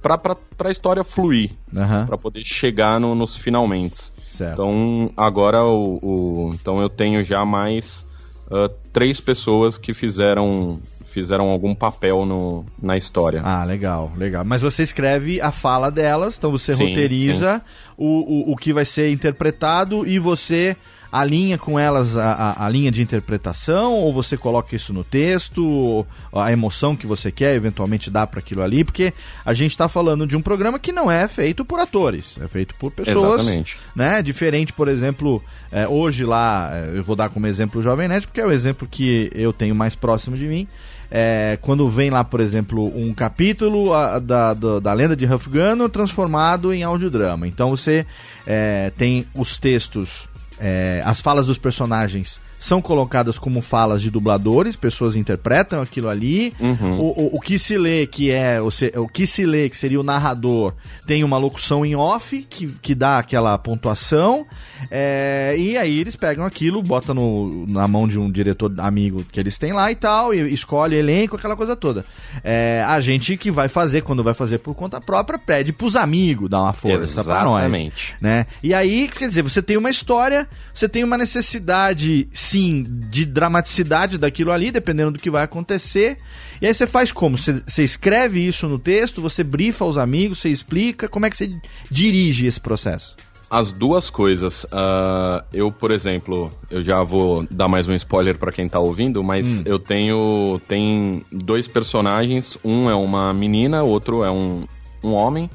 Pra, pra, pra história fluir. Uhum. para poder chegar no, nos finalmente. Então agora o, o, Então eu tenho já mais uh, três pessoas que fizeram fizeram algum papel no, na história. Ah, legal, legal. Mas você escreve a fala delas, então você sim, roteiriza sim. O, o, o que vai ser interpretado e você alinha com elas a, a, a, linha de interpretação ou você coloca isso no texto, a emoção que você quer eventualmente dar para aquilo ali, porque a gente está falando de um programa que não é feito por atores, é feito por pessoas, Exatamente. né? Diferente, por exemplo, é, hoje lá, é, eu vou dar como exemplo o Jovem Nerd, porque é o exemplo que eu tenho mais próximo de mim. É, quando vem lá, por exemplo, um capítulo a, da, da, da, lenda de Huff Gunner transformado em audiodrama. Então você é, tem os textos é, as falas dos personagens são colocadas como falas de dubladores, pessoas interpretam aquilo ali. Uhum. O, o, o, que se lê, que é o, o que se lê, que seria o narrador, tem uma locução em off que, que dá aquela pontuação. É, e aí eles pegam aquilo, botam no, na mão de um diretor amigo que eles têm lá e tal, e escolhe elenco, aquela coisa toda. É, a gente que vai fazer, quando vai fazer por conta própria, pede pros amigos dar uma força Exatamente. pra nós. Né? E aí, quer dizer, você tem uma história, você tem uma necessidade sim de dramaticidade daquilo ali, dependendo do que vai acontecer. E aí você faz como? Você, você escreve isso no texto, você brifa os amigos, você explica, como é que você dirige esse processo? As duas coisas. Uh, eu, por exemplo, eu já vou dar mais um spoiler para quem tá ouvindo, mas hum. eu tenho tem dois personagens. Um é uma menina, outro é um, um homem.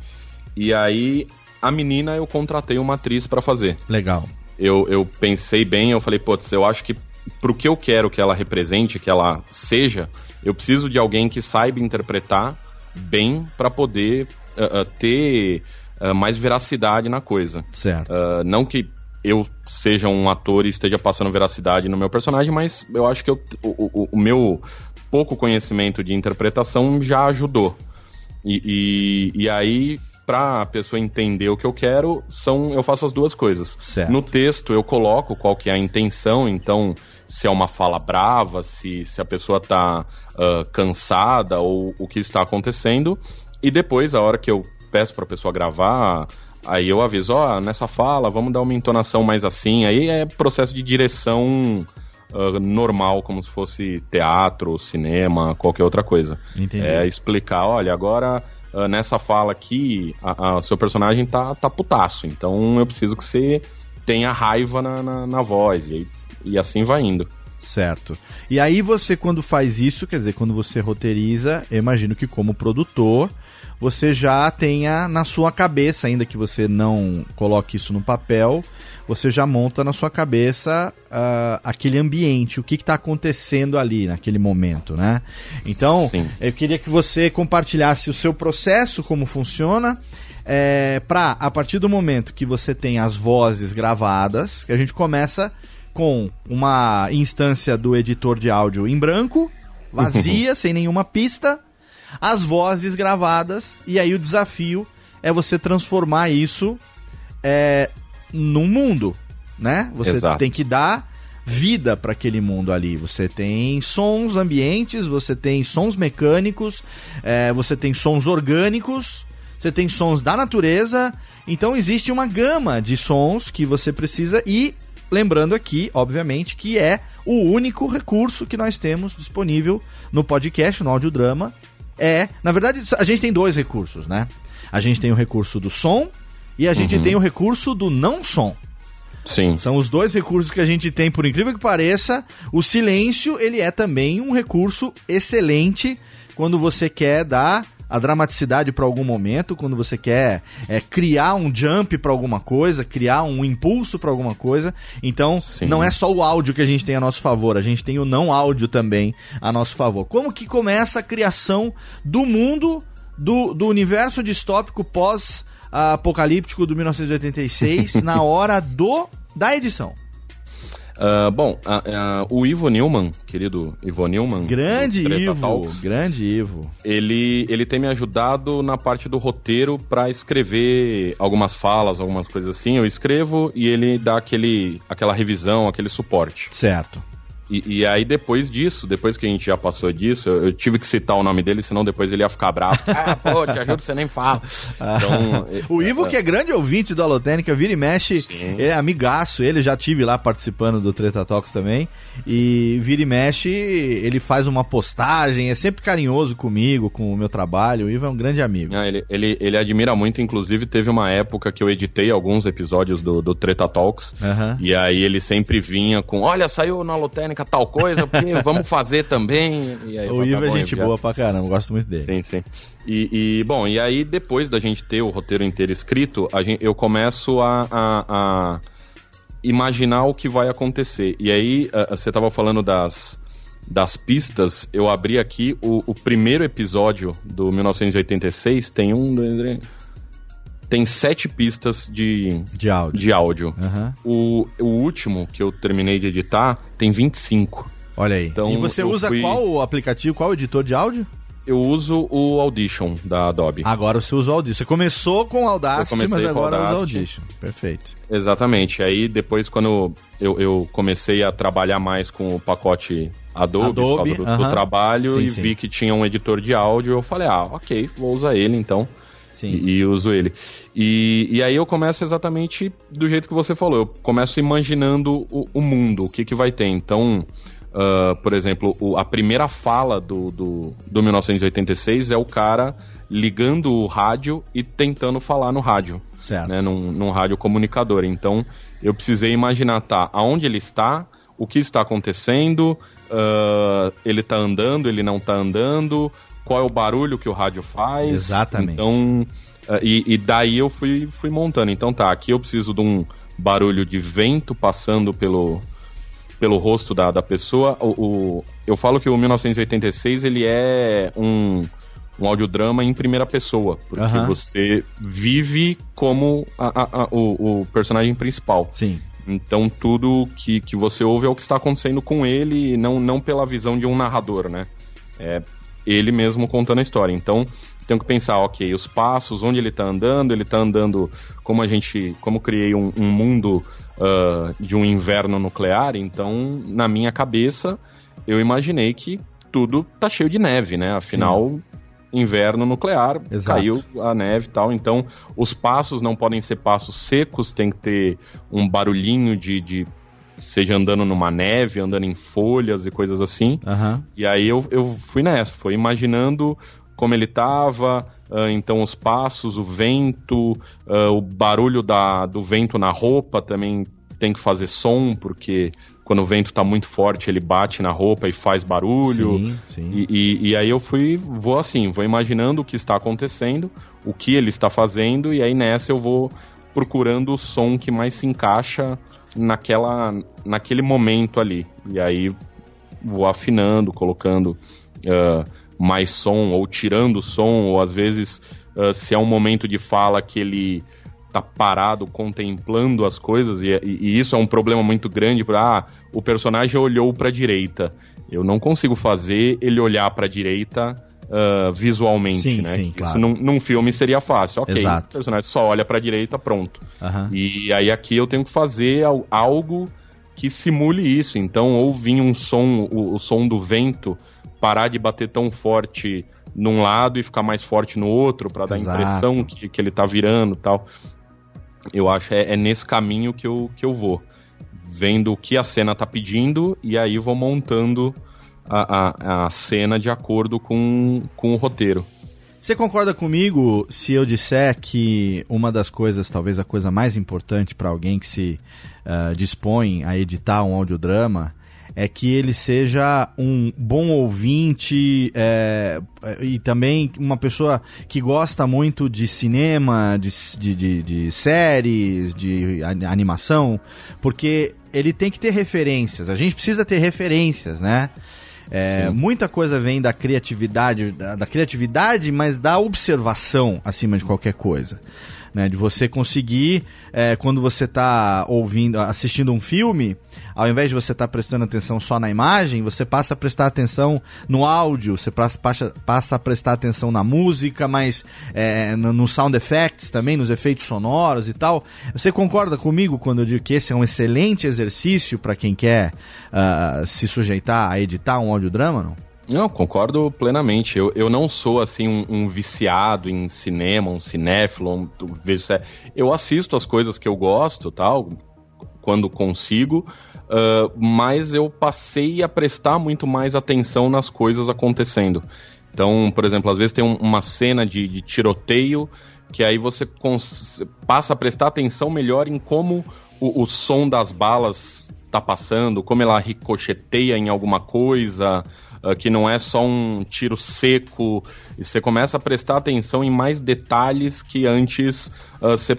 E aí, a menina eu contratei uma atriz para fazer. Legal eu, eu pensei bem, eu falei, putz, eu acho que pro que eu quero que ela represente, que ela seja, eu preciso de alguém que saiba interpretar bem para poder uh, ter mais veracidade na coisa. Certo. não que eu seja um ator e esteja passando veracidade no meu personagem, mas eu acho que eu, o, o, o, meu pouco conhecimento de interpretação já ajudou. E, e, e aí, para a pessoa entender o que eu quero, são eu faço as duas coisas. Certo. No texto eu coloco qual que é a intenção, então se é uma fala brava, se, se a pessoa está uh, cansada ou o que está acontecendo. E depois, a hora que eu peço para a pessoa gravar, Aí eu aviso, ó, oh, nessa fala, vamos dar uma entonação mais assim. Aí é processo de direção uh, normal, como se fosse teatro, cinema, qualquer outra coisa. Entendi. É explicar, olha, agora uh, nessa fala aqui, o seu personagem tá, tá putaço. Então eu preciso que você tenha raiva na, na, na voz. E, e assim vai indo. Certo. E aí você, quando faz isso, quer dizer, quando você roteiriza, eu imagino que como produtor, você já tenha na sua cabeça, ainda que você não coloque isso no papel, você já monta na sua cabeça uh, aquele ambiente, o que está acontecendo ali naquele momento, né? Então, Sim. eu queria que você compartilhasse o seu processo, como funciona, é, para a partir do momento que você tem as vozes gravadas, que a gente começa com uma instância do editor de áudio em branco, vazia, sem nenhuma pista as vozes gravadas, e aí o desafio é você transformar isso é, num mundo, né? Você Exato. tem que dar vida para aquele mundo ali. Você tem sons ambientes, você tem sons mecânicos, é, você tem sons orgânicos, você tem sons da natureza. Então existe uma gama de sons que você precisa e lembrando aqui, obviamente, que é o único recurso que nós temos disponível no podcast, no audiodrama, é, na verdade, a gente tem dois recursos, né? A gente tem o recurso do som e a gente uhum. tem o recurso do não som. Sim. São os dois recursos que a gente tem, por incrível que pareça. O silêncio, ele é também um recurso excelente quando você quer dar a dramaticidade para algum momento, quando você quer é, criar um jump para alguma coisa, criar um impulso para alguma coisa. Então, Sim. não é só o áudio que a gente tem a nosso favor, a gente tem o não áudio também a nosso favor. Como que começa a criação do mundo, do, do universo distópico pós-apocalíptico do 1986 na hora do da edição? Uh, bom, uh, uh, o Ivo Newman, querido Ivo Newman. Grande Ivo, Talks, grande Ivo. Ele, ele tem me ajudado na parte do roteiro para escrever algumas falas, algumas coisas assim. Eu escrevo e ele dá aquele, aquela revisão, aquele suporte. Certo. E, e, aí, depois disso, depois que a gente já passou disso, eu, eu, tive que citar o nome dele, senão depois ele ia ficar bravo. ah, pô, te ajudo, você nem fala. Então, o Ivo, é, que é grande ouvinte do Alotênica, vira e mexe, é amigaço, ele já tive lá participando do Treta Talks também. E vira e mexe, ele faz uma postagem, é sempre carinhoso comigo, com o meu trabalho. O Ivo é um grande amigo. Ah, ele, ele, ele admira muito, inclusive teve uma época que eu editei alguns episódios do, do Treta Talks. Uhum. E aí ele sempre vinha com: Olha, saiu na Alotênica tal coisa, porque vamos fazer também. Aí, o Ivo é gente boa pra caramba, gosto muito dele. Sim, sim. E, e, bom, e aí depois da gente ter o roteiro inteiro escrito, a gente, eu começo a, a, a imaginar o que vai acontecer. E aí, você estava falando das, das pistas, eu abri aqui o, o primeiro episódio do 1986, tem um tem sete pistas de, de áudio. De áudio. Uhum. O, o último que eu terminei de editar tem 25. Olha aí. Então, e você usa fui... qual aplicativo, qual editor de áudio? Eu uso o Audition da Adobe. Agora você usa o Audition. Você começou com o Audacity, mas agora usa o Audition. Perfeito. Exatamente. Aí depois, quando eu, eu comecei a trabalhar mais com o pacote Adobe, Adobe por causa do, uh -huh. do trabalho sim, e sim. vi que tinha um editor de áudio, eu falei, ah, ok, vou usar ele então. Sim. E, e uso ele. E, e aí eu começo exatamente do jeito que você falou. Eu começo imaginando o, o mundo, o que, que vai ter. Então, uh, por exemplo, o, a primeira fala do, do, do 1986 é o cara ligando o rádio e tentando falar no rádio. Certo. Né, num, num rádio comunicador. Então, eu precisei imaginar, tá, aonde ele está, o que está acontecendo, uh, ele está andando, ele não está andando, qual é o barulho que o rádio faz. Exatamente. Então, Uh, e, e, daí eu fui, fui montando. Então tá, aqui eu preciso de um barulho de vento passando pelo, pelo rosto da, da pessoa. O, o eu falo que o 1986 ele é um, um audiodrama em primeira pessoa, porque você vive como a- a- a- o, o personagem principal. Sim. Então tudo que, que você ouve é o que está acontecendo com ele, e não, não pela visão de um narrador, né? É ele mesmo contando a história. Então tenho que pensar, ok, os passos, onde ele está andando, ele está andando como a gente, como criei um, um mundo ah, de um inverno nuclear, então na minha cabeça eu imaginei que tudo tá cheio de neve, né? Afinal, inverno nuclear, Exato. caiu a neve e tal. Então, os passos não podem ser passos secos, tem que ter um barulhinho de, de seja andando numa neve, andando em folhas e coisas assim. Aham. E aí eu, eu fui nessa, foi imaginando como ele tava, ah, então os passos, o vento, ah, o barulho da, do vento na roupa também tem que fazer som, porque quando o vento tá muito forte ele bate na roupa e faz barulho. Sim, sim. E, e- e aí eu fui, vou assim, vou imaginando o que está acontecendo, o que ele está fazendo, e aí nessa eu vou procurando o som que mais se encaixa naquela, naquele momento ali. E aí vou afinando, colocando ah, mais som, ou tirando som, ou às vezes, ah, se é um momento de fala que ele tá parado contemplando as coisas, e, e- e isso é um problema muito grande, para ah, o personagem olhou para a direita. Eu não consigo fazer ele olhar para a direita ah, visualmente, Sim, né? sim, Isso claro. num, num filme seria fácil, ok. Exato. O personagem só olha para a direita, pronto. Aham. E aí aqui eu tenho que fazer al- algo que simule isso. Então, ou vir um som, o, o som do vento parar de bater tão forte num lado e ficar mais forte no outro, para dar a impressão que, que ele tá virando tal. Eu acho é, é nesse caminho que eu, que eu vou. Vendo o que a cena tá pedindo e aí vou montando a, a, a cena de acordo com, com o roteiro. Você concorda comigo se eu disser que uma das coisas, talvez a coisa mais importante para alguém que se ah, dispõe a editar um audiodrama, é que ele seja um bom ouvinte é, e também uma pessoa que gosta muito de cinema, de, de, de- de séries, de animação, porque ele tem que ter referências. A gente precisa ter referências, né? É, muita coisa vem da criatividade, da, da criatividade, mas da observação acima de qualquer coisa. Né, de você conseguir, é, quando você está ouvindo, assistindo um filme, ao invés de você estar prestando atenção só na imagem, você passa a prestar atenção no áudio, você passa, passa, a prestar atenção na música, mas é, no, no sound effects também, nos efeitos sonoros e tal. Você concorda comigo quando eu digo que esse é um excelente exercício para quem quer ah, se sujeitar a editar um audiodrama, não? Não, concordo plenamente. Eu, eu não sou assim um, um viciado em cinema, um cinéfilo. Um, eu assisto as coisas que eu gosto, tal, quando consigo, ah, mas eu passei a prestar muito mais atenção nas coisas acontecendo. Então, por exemplo, às vezes tem um- uma cena de, de tiroteio que aí você passa a prestar atenção melhor em como o, o som das balas tá passando, como ela ricocheteia em alguma coisa, ah, que não é só um tiro seco, e você começa a prestar atenção em mais detalhes que antes ah, você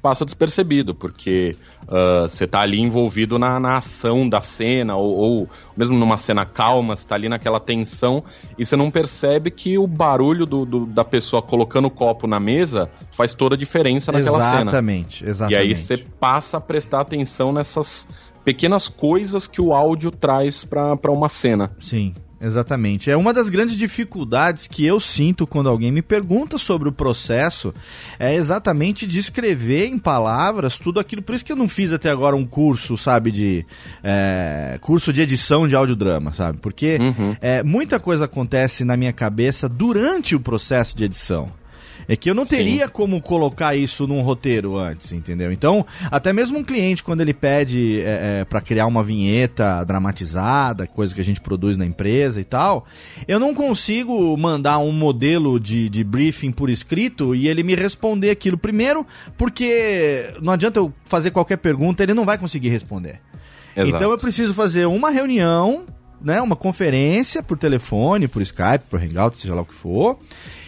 passa despercebido, porque ah, você tá ali envolvido na, na ação da cena, ou, ou mesmo numa cena calma, você tá ali naquela tensão, e você não percebe que o barulho do, do- da pessoa colocando o copo na mesa faz toda a diferença naquela cena. exatamente, E exatamente. aí você passa a prestar atenção nessas pequenas coisas que o áudio traz para uma cena. Sim, exatamente. É uma das grandes dificuldades que eu sinto quando alguém me pergunta sobre o processo, é exatamente descrever em palavras tudo aquilo. Por isso que eu não fiz até agora um curso, sabe, de é, curso de edição de audiodrama, sabe? Porque Uhum. é, muita coisa acontece na minha cabeça durante o processo de edição. É que eu não Sim. teria como colocar isso num roteiro antes, entendeu? Então, até mesmo um cliente, quando ele pede é, é, para criar uma vinheta dramatizada, coisa que a gente produz na empresa e tal, eu não consigo mandar um modelo de, de briefing por escrito e ele me responder aquilo. Primeiro, porque não adianta eu fazer qualquer pergunta, ele não vai conseguir responder. Exato. Então eu preciso fazer uma reunião né, uma conferência por telefone, por Skype, por Hangout, seja lá o que for,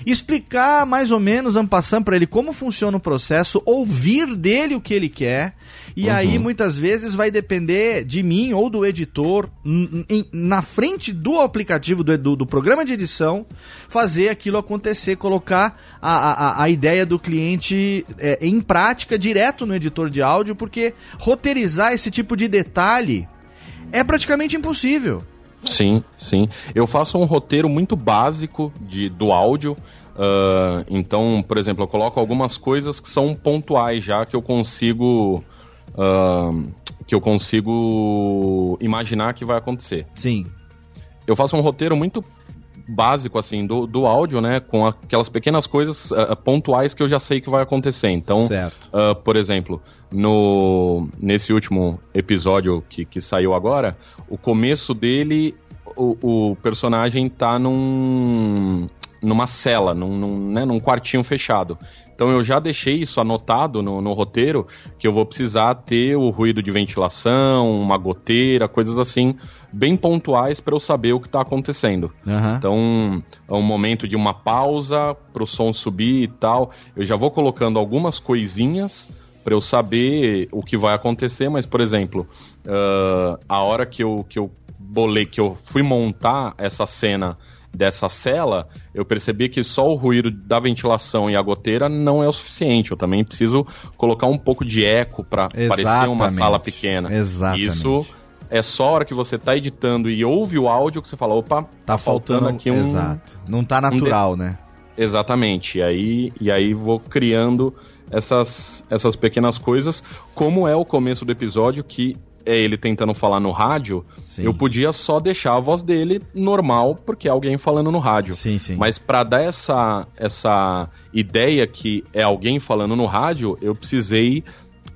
explicar mais ou menos, ampassando para ele como funciona o processo, ouvir dele o que ele quer, e uhum. aí muitas vezes vai depender de mim ou do editor, na frente do aplicativo, do, do, do programa de edição, fazer aquilo acontecer, colocar a, a, a ideia do cliente é, em prática direto no editor de áudio, porque roteirizar esse tipo de detalhe é praticamente impossível. Sim, sim. Eu faço um roteiro muito básico de, do áudio. Uh, então, por exemplo, eu coloco algumas coisas que são pontuais já que eu consigo. Uh, que eu consigo imaginar que vai acontecer. Sim. Eu faço um roteiro muito básico assim do, do áudio, né, com aquelas pequenas coisas uh, pontuais que eu já sei que vai acontecer. Então, uh, por exemplo, no nesse último episódio que, que saiu agora, o começo dele, o, o personagem tá num numa cela, num, num, né, num quartinho fechado. Então eu já deixei isso anotado no, no, roteiro, que eu vou precisar ter o ruído de ventilação, uma goteira, coisas assim, bem pontuais para eu saber o que está acontecendo. Uhum. Então é um momento de uma pausa para o som subir e tal. Eu já vou colocando algumas coisinhas para eu saber o que vai acontecer, mas por exemplo, uh, a hora que eu, que eu bolei, que eu fui montar essa cena dessa cela, eu percebi que só o ruído da ventilação e a goteira não é o suficiente. Eu também preciso colocar um pouco de eco para parecer uma sala pequena. Exatamente. Isso é só a hora que você está editando e ouve o áudio que você fala, opa, tá, tá faltando, faltando, aqui um. Exato. Não tá natural, um de... né? Exatamente. E aí, e aí vou criando essas, essas pequenas coisas, como é o começo do episódio, que é ele tentando falar no rádio, sim. eu podia só deixar a voz dele normal, porque é alguém falando no rádio. Sim, sim. Mas para dar essa, essa ideia que é alguém falando no rádio, eu precisei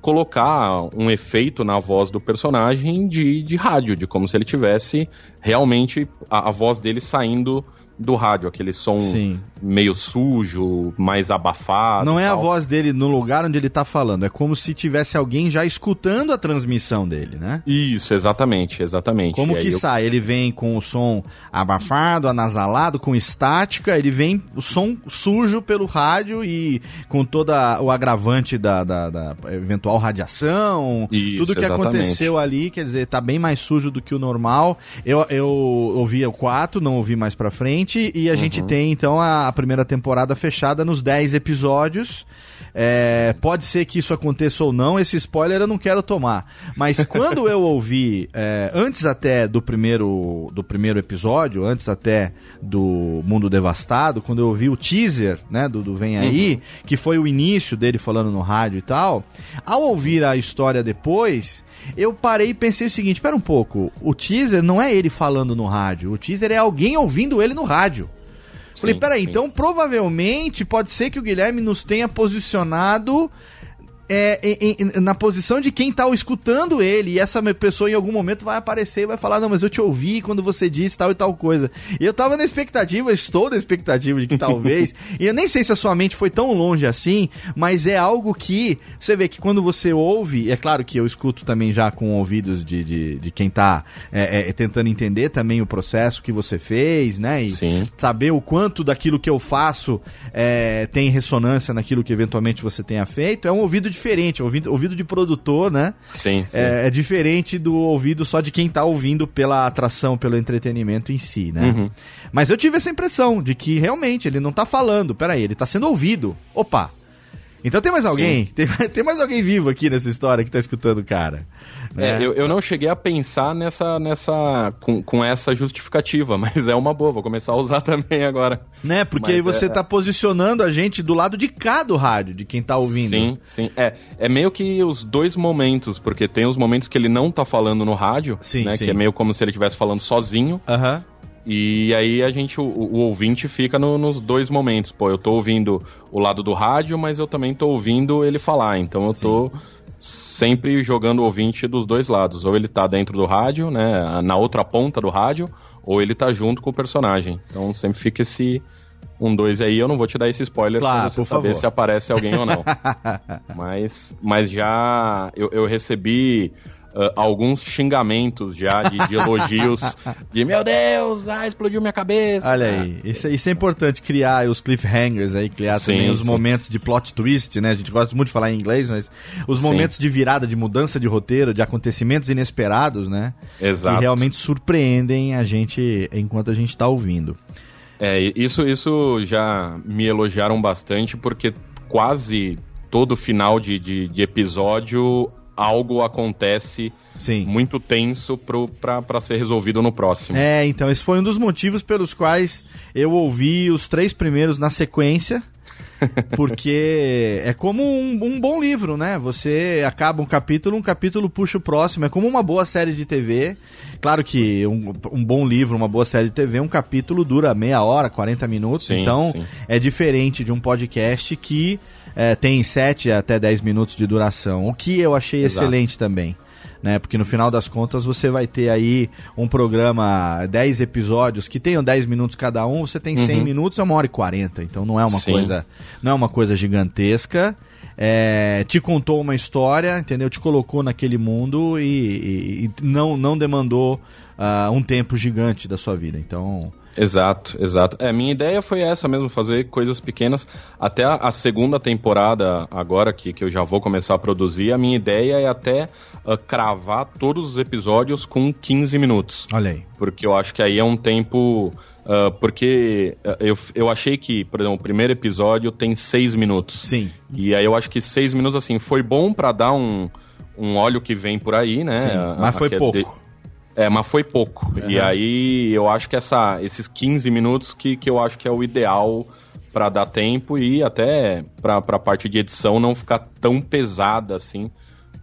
colocar um efeito na voz do personagem de, de rádio, de como se ele tivesse realmente a, a voz dele saindo do rádio, aquele som Sim. meio sujo, mais abafado. Não é a voz dele no lugar onde ele tá falando, é como se tivesse alguém já escutando a transmissão dele, né? Isso, exatamente, exatamente. Como que eu... sai? Ele vem com o som abafado, anasalado, com estática, ele vem o som sujo pelo rádio e com toda o agravante da, da, da eventual radiação, Isso, tudo que exatamente. aconteceu ali, quer dizer, tá bem mais sujo do que o normal. Eu, eu ouvi o 4, não ouvi mais pra frente e a uhum. gente tem então a, a, primeira temporada fechada nos 10 episódios. É, pode ser que isso aconteça ou não, esse spoiler eu não quero tomar. Mas quando eu ouvi, é, antes até do primeiro, do primeiro episódio, antes até do Mundo Devastado, quando eu ouvi o teaser né, do, do Vem Aí, uhum. que foi o início dele falando no rádio e tal, ao ouvir a história depois, eu parei e pensei o seguinte: espera um pouco, o teaser não é ele falando no rádio, o teaser é alguém ouvindo ele no rádio. Sim, Falei, peraí, sim. então provavelmente pode ser que o Guilherme nos tenha posicionado é, em, em, na posição de quem tá escutando ele, e essa pessoa em algum momento vai aparecer e vai falar: Não, mas eu te ouvi quando você disse tal e tal coisa. E eu tava na expectativa, estou na expectativa de que talvez, e eu nem sei se a sua mente foi tão longe assim, mas é algo que você vê que quando você ouve, é claro que eu escuto também já com ouvidos de, de, de quem tá é, é, tentando entender também o processo que você fez, né? E Sim. saber o quanto daquilo que eu faço é, tem ressonância naquilo que eventualmente você tenha feito, é um ouvido de diferente. Ouvido, ouvido de produtor, né? Sim, sim. É, é, diferente do ouvido só de quem tá ouvindo pela atração, pelo entretenimento em si, né? Uhum. Mas eu tive essa impressão de que realmente ele não tá falando. Peraí, ele tá sendo ouvido. Opa, então tem mais alguém? Tem, tem, mais alguém vivo aqui nessa história que tá escutando o cara. Né? É, eu, eu, não cheguei a pensar nessa. nessa com, com, essa justificativa, mas é uma boa, vou começar a usar também agora. Né? Porque mas aí você é, tá posicionando a gente do lado de cá do rádio, de quem tá ouvindo. Sim, sim. É, é meio que os dois momentos, porque tem os momentos que ele não tá falando no rádio, sim, né? Sim. Que é meio como se ele estivesse falando sozinho. Aham. E aí a gente, o, o ouvinte fica no, nos dois momentos. Pô, eu tô ouvindo o lado do rádio, mas eu também tô ouvindo ele falar. Então eu tô Sim. sempre jogando o ouvinte dos dois lados. Ou ele tá dentro do rádio, né, na outra ponta do rádio, ou ele tá junto com o personagem. Então sempre fica esse um dois aí. Eu não vou te dar esse spoiler claro, pra você saber favor. se aparece alguém ou não. mas, mas já eu, eu recebi Uh, alguns xingamentos já de, de elogios de meu Deus, ah, explodiu minha cabeça. Olha aí, isso, isso é importante criar os cliffhangers aí, criar sim, também os sim. momentos de plot twist, né? A gente gosta muito de falar em inglês, mas os sim. momentos de virada, de mudança de roteiro, de acontecimentos inesperados, né? Exato. Que realmente surpreendem a gente enquanto a gente está ouvindo. É, isso, isso já me elogiaram bastante, porque quase todo final de, de, de episódio algo acontece Sim. muito tenso para ser resolvido no próximo. É, então, esse foi um dos motivos pelos quais eu ouvi os três primeiros na sequência. Porque é como um, um, bom livro, né? Você acaba um capítulo, um capítulo puxa o próximo. É como uma boa série de TV. Claro que um, um bom livro, uma boa série de TV, um capítulo dura meia hora, 40 minutos. Sim, então sim. é diferente de um podcast que é, tem 7 até 10 minutos de duração, o que eu achei Exato. excelente também. Né? Porque no final das contas você vai ter aí um programa, 10 episódios que tenham 10 minutos cada um, você tem 100 uhum. minutos, é uma hora e 40. Então não é uma Sim. coisa, não é uma coisa gigantesca. É, te contou uma história, entendeu? Te colocou naquele mundo e, e, e não, não demandou uh, um tempo gigante da sua vida. Então, Exato, exato. É, minha ideia foi essa mesmo, fazer coisas pequenas. Até a, a, segunda temporada, agora que, que eu já vou começar a produzir, a minha ideia é até uh, cravar todos os episódios com 15 minutos. Olha aí. Porque eu acho que aí é um tempo. Uh, porque eu, eu achei que, por exemplo, o primeiro episódio tem 6 minutos. Sim. E aí eu acho que 6 minutos, assim, foi bom para dar um, um óleo que vem por aí, né? Sim, mas foi pouco. De é, mas foi pouco. Uhum. E aí eu acho que essa, esses 15 minutos que, que eu acho que é o ideal para dar tempo e até para a parte de edição não ficar tão pesada assim.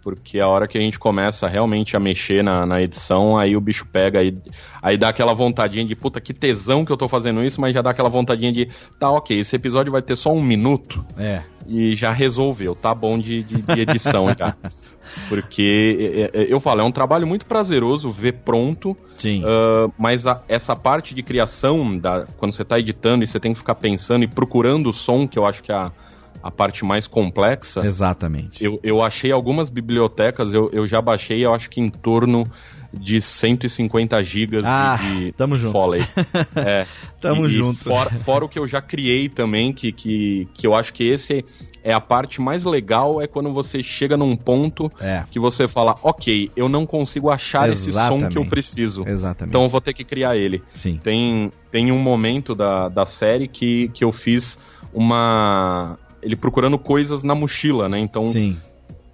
Porque a hora que a gente começa realmente a mexer na, na edição, aí o bicho pega, aí, aí dá aquela vontadinha de puta que tesão que eu tô fazendo isso, mas já dá aquela vontadinha de tá ok, esse episódio vai ter só um minuto. É. E já resolveu, tá bom de, de, de edição já. Porque é, é, eu falo, é um trabalho muito prazeroso ver pronto. Sim. Uh, mas a, essa parte de criação, da, quando você está editando e você tem que ficar pensando e procurando o som, que eu acho que é a, a parte mais complexa. Exatamente. Eu, eu achei algumas bibliotecas, eu, eu já baixei, eu acho que em torno de 150 gigas ah, de, de tamo junto. Foley. É, tamo e, junto. Fora, fora, o que eu já criei também, que, que, que eu acho que esse é a parte mais legal, é quando você chega num ponto é. que você fala, ok, eu não consigo achar Exatamente. esse som que eu preciso. Exatamente. Então eu vou ter que criar ele. Sim. Tem, tem um momento da, da série que, que eu fiz uma ele procurando coisas na mochila, né? Então Sim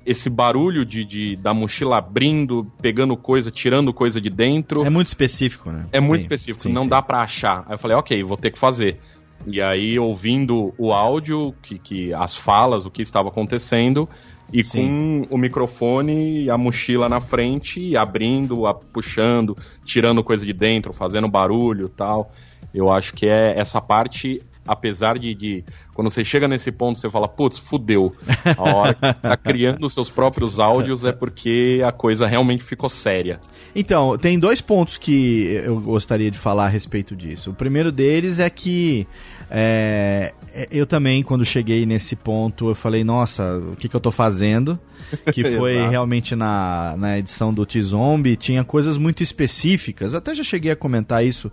esse barulho de, de, da mochila abrindo, pegando coisa, tirando coisa de dentro. É muito específico, né? É muito sim, específico, sim, não sim. dá para achar. Aí eu falei, ok, vou ter que fazer. E aí, ouvindo o áudio, que, que as falas, o que estava acontecendo, e com o microfone e a mochila na frente, abrindo, a, puxando, tirando coisa de dentro, fazendo barulho tal. Eu acho que é essa parte apesar de, de, quando você chega nesse ponto, você fala, putz, fudeu. A hora que tá criando seus próprios áudios é porque a coisa realmente ficou séria. Então, tem dois pontos que eu gostaria de falar a respeito disso. O primeiro deles é que é, eu também, quando cheguei nesse ponto, eu falei, nossa, o que, que eu tô fazendo? Que foi realmente na, na edição do T-Zombie, tinha coisas muito específicas. Até já cheguei a comentar isso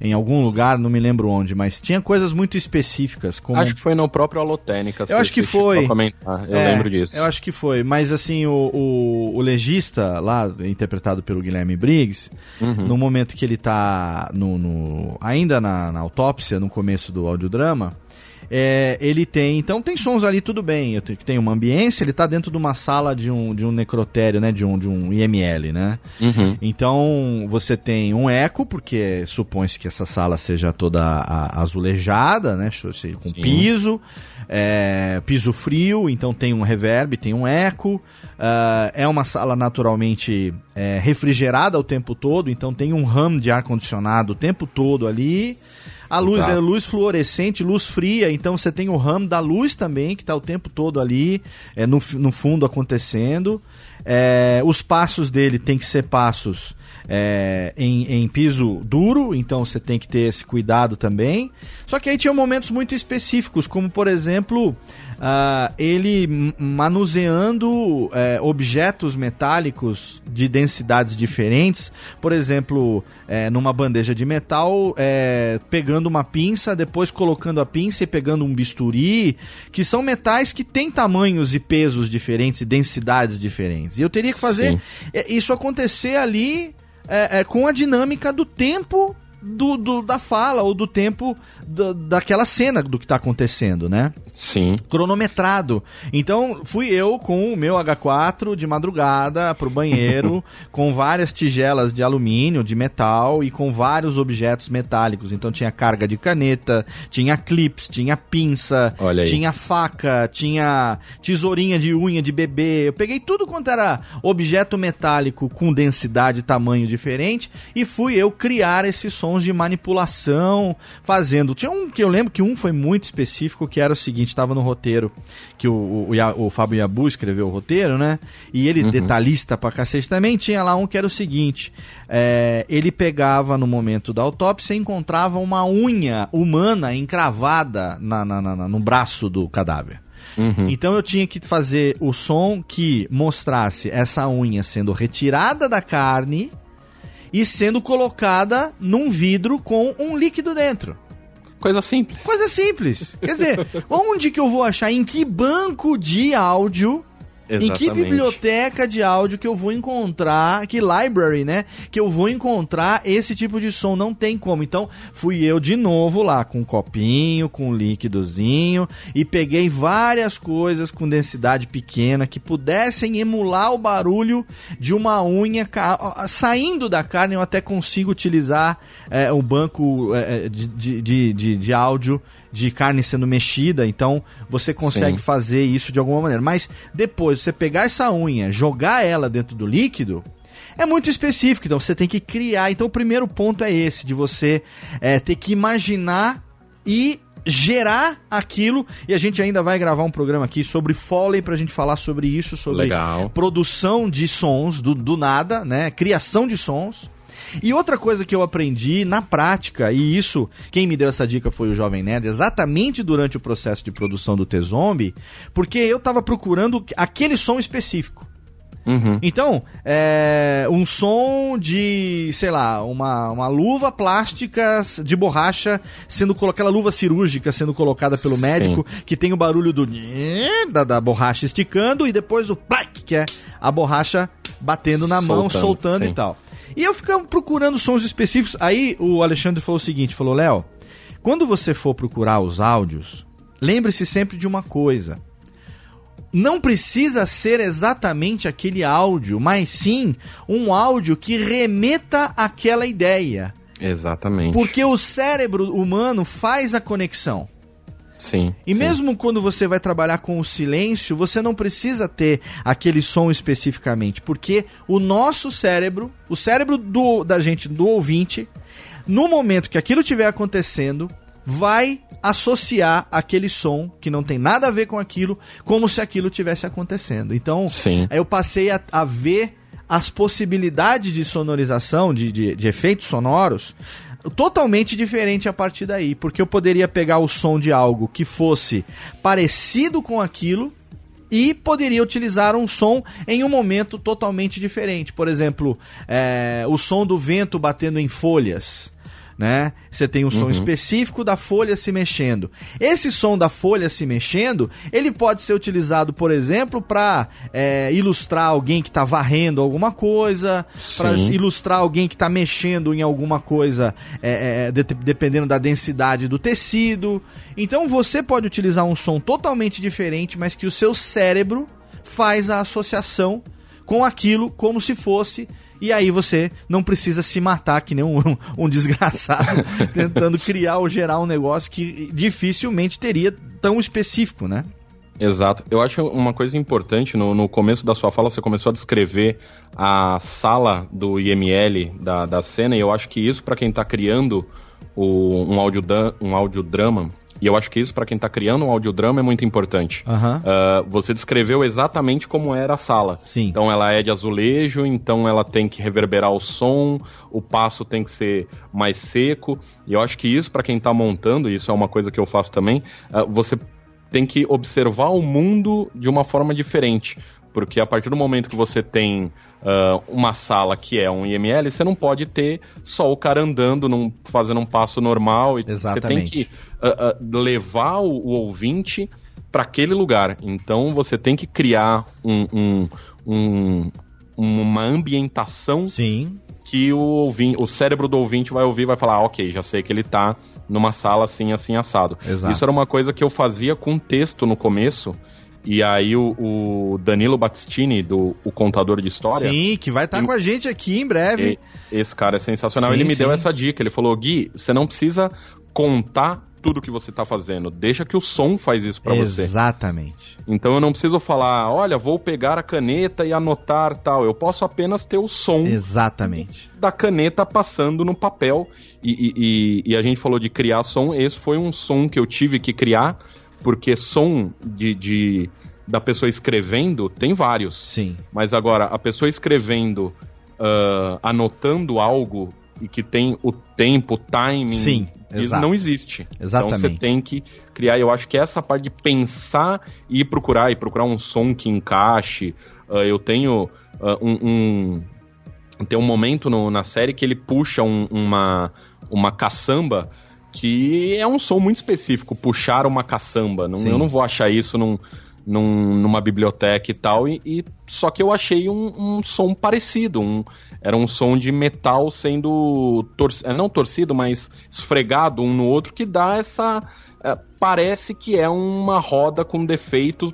em algum lugar, não me lembro onde, mas tinha coisas muito específicas. Como... Acho que foi no próprio Alotênica. Eu acho que foi. Eu é, lembro disso. Eu acho que foi, mas assim, o, o, o legista lá, interpretado pelo Guilherme Briggs, uhum. no momento que ele tá no, no ainda na, na autópsia, no começo do audiodrama, é, ele tem. Então tem sons ali, tudo bem. Tem uma ambiência, ele está dentro de uma sala de um, de um necrotério, né? De um, de um IML, né? Uhum. Então você tem um eco, porque supõe-se que essa sala seja toda azulejada, né? Com Sim. piso. É, piso frio, então tem um reverb, tem um eco. Uh, é uma sala naturalmente é, refrigerada o tempo todo, então tem um RAM de ar-condicionado o tempo todo ali. A luz Exato. é luz fluorescente, luz fria, então você tem o ramo da luz também, que está o tempo todo ali, é, no, no fundo acontecendo. É, os passos dele tem que ser passos é, em, em, piso duro, então você tem que ter esse cuidado também. Só que aí tinha momentos muito específicos, como por exemplo, uh, ele manuseando é, objetos metálicos de densidades diferentes, por exemplo, é, numa bandeja de metal, é, pegando uma pinça, depois colocando a pinça e pegando um bisturi, que são metais que têm tamanhos e pesos diferentes e densidades diferentes. E eu teria que fazer Sim. isso acontecer ali é, é, com a dinâmica do tempo do, do, da fala ou do tempo daquela cena do que está acontecendo, né? Sim. Cronometrado. Então, fui eu com o meu H4 de madrugada pro banheiro, com várias tigelas de alumínio, de metal e com vários objetos metálicos. Então, tinha carga de caneta, tinha clips, tinha pinça, tinha faca, tinha tesourinha de unha de bebê. Eu peguei tudo quanto era objeto metálico com densidade e tamanho diferente e fui eu criar esse som sons de manipulação fazendo. Tinha um que eu lembro que um foi muito específico, que era o seguinte, estava no roteiro, que o, o, o Fábio Yabu escreveu o roteiro, né? E ele, uhum. detalhista pra cacete, também tinha lá um que era o seguinte, é, ele pegava no momento da autópsia e encontrava uma unha humana encravada na, na, na, no braço do cadáver. Uhum. Então eu tinha que fazer o som que mostrasse essa unha sendo retirada da carne e sendo colocada num vidro com um líquido dentro. Coisa simples. Coisa simples. Quer dizer, onde que eu vou achar? Em que banco de áudio Exatamente. Em que biblioteca de áudio que eu vou encontrar, que library, né? Que eu vou encontrar esse tipo de som? Não tem como. Então, fui eu de novo lá com um copinho, com um líquidozinho e peguei várias coisas com densidade pequena que pudessem emular o barulho de uma unha saindo da carne. Eu até consigo utilizar é, o banco é, de, de, de, de áudio de carne sendo mexida, então você consegue Sim. fazer isso de alguma maneira. Mas depois você pegar essa unha, jogar ela dentro do líquido, é muito específico, então você tem que criar. Então o primeiro ponto é esse, de você é, ter que imaginar e gerar aquilo. E a gente ainda vai gravar um programa aqui sobre Foley pra gente falar sobre isso, sobre Legal. produção de sons do, do nada, né? Criação de sons. E outra coisa que eu aprendi na prática, e isso, quem me deu essa dica foi o Jovem Nerd, exatamente durante o processo de produção do T-Zombie, porque eu tava procurando aquele som específico. Uhum. Então, é, um som de, sei lá, uma, uma luva plástica de borracha sendo colocada, aquela luva cirúrgica sendo colocada pelo Sim. médico, que tem o barulho do da, da borracha esticando e depois o plac, que é a borracha batendo na soltando, mão, soltando sim. e tal. E eu ficava procurando sons específicos. Aí o Alexandre falou o seguinte: falou, Léo, quando você for procurar os áudios, lembre-se sempre de uma coisa. Não precisa ser exatamente aquele áudio, mas sim um áudio que remeta àquela ideia. Exatamente. Porque o cérebro humano faz a conexão. Sim. E sim. mesmo quando você vai trabalhar com o silêncio, você não precisa ter aquele som especificamente, porque o nosso cérebro, o cérebro do, da gente, do ouvinte, no momento que aquilo estiver acontecendo, vai associar aquele som que não tem nada a ver com aquilo, como se aquilo tivesse acontecendo. Então, Sim. eu passei a, a ver as possibilidades de sonorização, de, de, de efeitos sonoros, totalmente diferente a partir daí, porque eu poderia pegar o som de algo que fosse parecido com aquilo e poderia utilizar um som em um momento totalmente diferente. Por exemplo, é, o som do vento batendo em folhas né? Você tem um som uhum. específico da folha se mexendo. Esse som da folha se mexendo, ele pode ser utilizado, por exemplo, para é, ilustrar alguém que está varrendo alguma coisa, para ilustrar alguém que está mexendo em alguma coisa, é, é, de, dependendo da densidade do tecido. Então você pode utilizar um som totalmente diferente, mas que o seu cérebro faz a associação com aquilo como se fosse e aí você não precisa se matar que nem um, um desgraçado tentando criar ou gerar um negócio que dificilmente teria tão específico, né? Exato. Eu acho uma coisa importante, no, no começo da sua fala, você começou a descrever a sala do IML da, da cena, e eu acho que isso, para quem está criando o, um, audio, um audiodrama, e eu acho que isso, para quem está criando um audiodrama, é muito importante. Uhum. Uh, você descreveu exatamente como era a sala. Sim. Então ela é de azulejo, então ela tem que reverberar o som, o passo tem que ser mais seco. E eu acho que isso, para quem está montando, e isso é uma coisa que eu faço também, uh, você tem que observar o mundo de uma forma diferente. Porque a partir do momento que você tem uh, uma sala que é um IML, você não pode ter só o cara andando, num, fazendo um passo normal. Exatamente. Você tem que uh, uh, levar o, o ouvinte para aquele lugar. Então você tem que criar um, um, um uma ambientação Sim. que o, ouvinte, o cérebro do ouvinte vai ouvir e vai falar, ah, ok, já sei que ele tá numa sala assim, assim, assado. Exato. Isso era uma coisa que eu fazia com texto no começo, e aí o, o Danilo Battistini, do o Contador de História... Sim, que vai estar tá com a gente aqui em breve. E, esse cara é sensacional. Sim, ele me sim. deu essa dica, ele falou, Gui, você não precisa contar tudo que você tá fazendo, deixa que o som faz isso para você. Exatamente. Então eu não preciso falar, olha, vou pegar a caneta e anotar tal. Eu posso apenas ter o som Exatamente. da caneta passando no papel. E, e- e- e a gente falou de criar som. Esse foi um som que eu tive que criar, porque som de, de- da pessoa escrevendo tem vários. Sim. Mas agora, a pessoa escrevendo, ah, anotando algo e que tem o tempo, o timing, Sim, isso exato. não existe. Então Exatamente. você tem que criar. Eu acho que essa parte de pensar e procurar, e procurar um som que encaixe. Ah, eu tenho ah, um, um- Tem um momento no- na série que ele puxa um- uma, uma caçamba que é um som muito específico, puxar uma caçamba. Não, eu não vou achar isso num, num- numa biblioteca e tal. E, e- só que eu achei um, um som parecido. um- era um som de metal sendo tor é, não torcido, mas esfregado um no outro que dá essa. é, parece que é uma roda com defeitos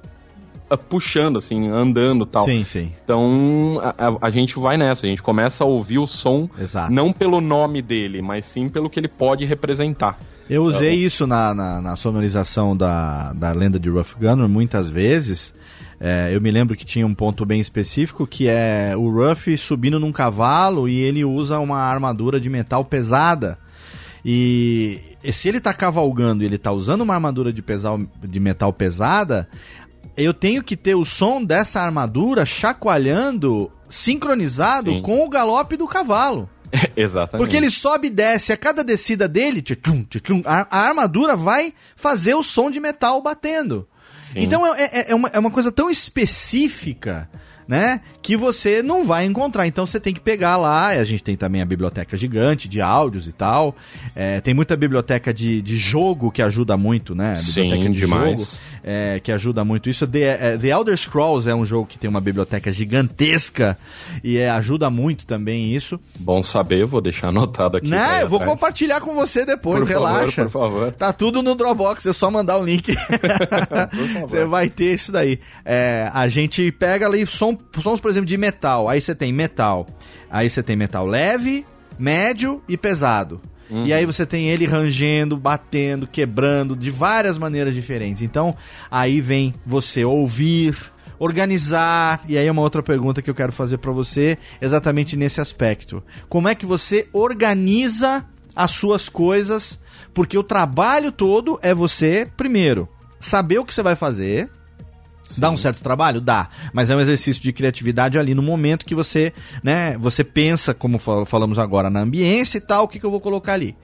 puxando, assim, andando e tal. Sim, sim. Então a, a- gente vai nessa, a gente começa a ouvir o som Exato. não pelo nome dele, mas sim pelo que ele pode representar. Eu usei Tá isso na, na, na sonorização da, da lenda de Rough Gunner muitas vezes. É, eu me lembro que tinha um ponto bem específico que é o Ruff subindo num cavalo e ele usa uma armadura de metal pesada. E, e se ele tá cavalgando e ele tá usando uma armadura de, pesal, de metal pesada, eu tenho que ter o som dessa armadura chacoalhando sincronizado Sim. com o galope do cavalo. Exatamente. Porque ele sobe e desce, a cada descida dele, tchum, tchum, a, a armadura vai fazer o som de metal batendo. Sim. Então é, é- é uma, é uma coisa tão específica, né? Que você não vai encontrar. Então você tem que pegar lá. A gente tem também a biblioteca gigante de áudios e tal. É, tem muita biblioteca de, de jogo que ajuda muito, né? Biblioteca Sim, de demais. jogo é, que ajuda muito isso. The, é, The Elder Scrolls é um jogo que tem uma biblioteca gigantesca e é, ajuda muito também isso. Bom saber, vou deixar anotado aqui. Né? Eu vou atrás. compartilhar com você depois, Por relaxa. favor, por favor. Tá tudo no Dropbox, é só mandar o link. você vai ter isso daí. É, a gente pega ali som, sons, por exemplo, de metal. Aí você tem metal. Aí você tem metal leve, médio e pesado. E aí você tem ele rangendo, batendo, quebrando de várias maneiras diferentes. Então, aí vem você ouvir, organizar. E aí é uma outra pergunta que eu quero fazer pra você, exatamente nesse aspecto. Como é que você organiza as suas coisas? Porque o trabalho todo é você, primeiro, saber o que você vai fazer. Dá um certo trabalho? Dá. Mas é um exercício de criatividade ali no momento que você, né, você pensa, como fal- falamos agora, na ambiência e tal, o que, que eu vou colocar ali.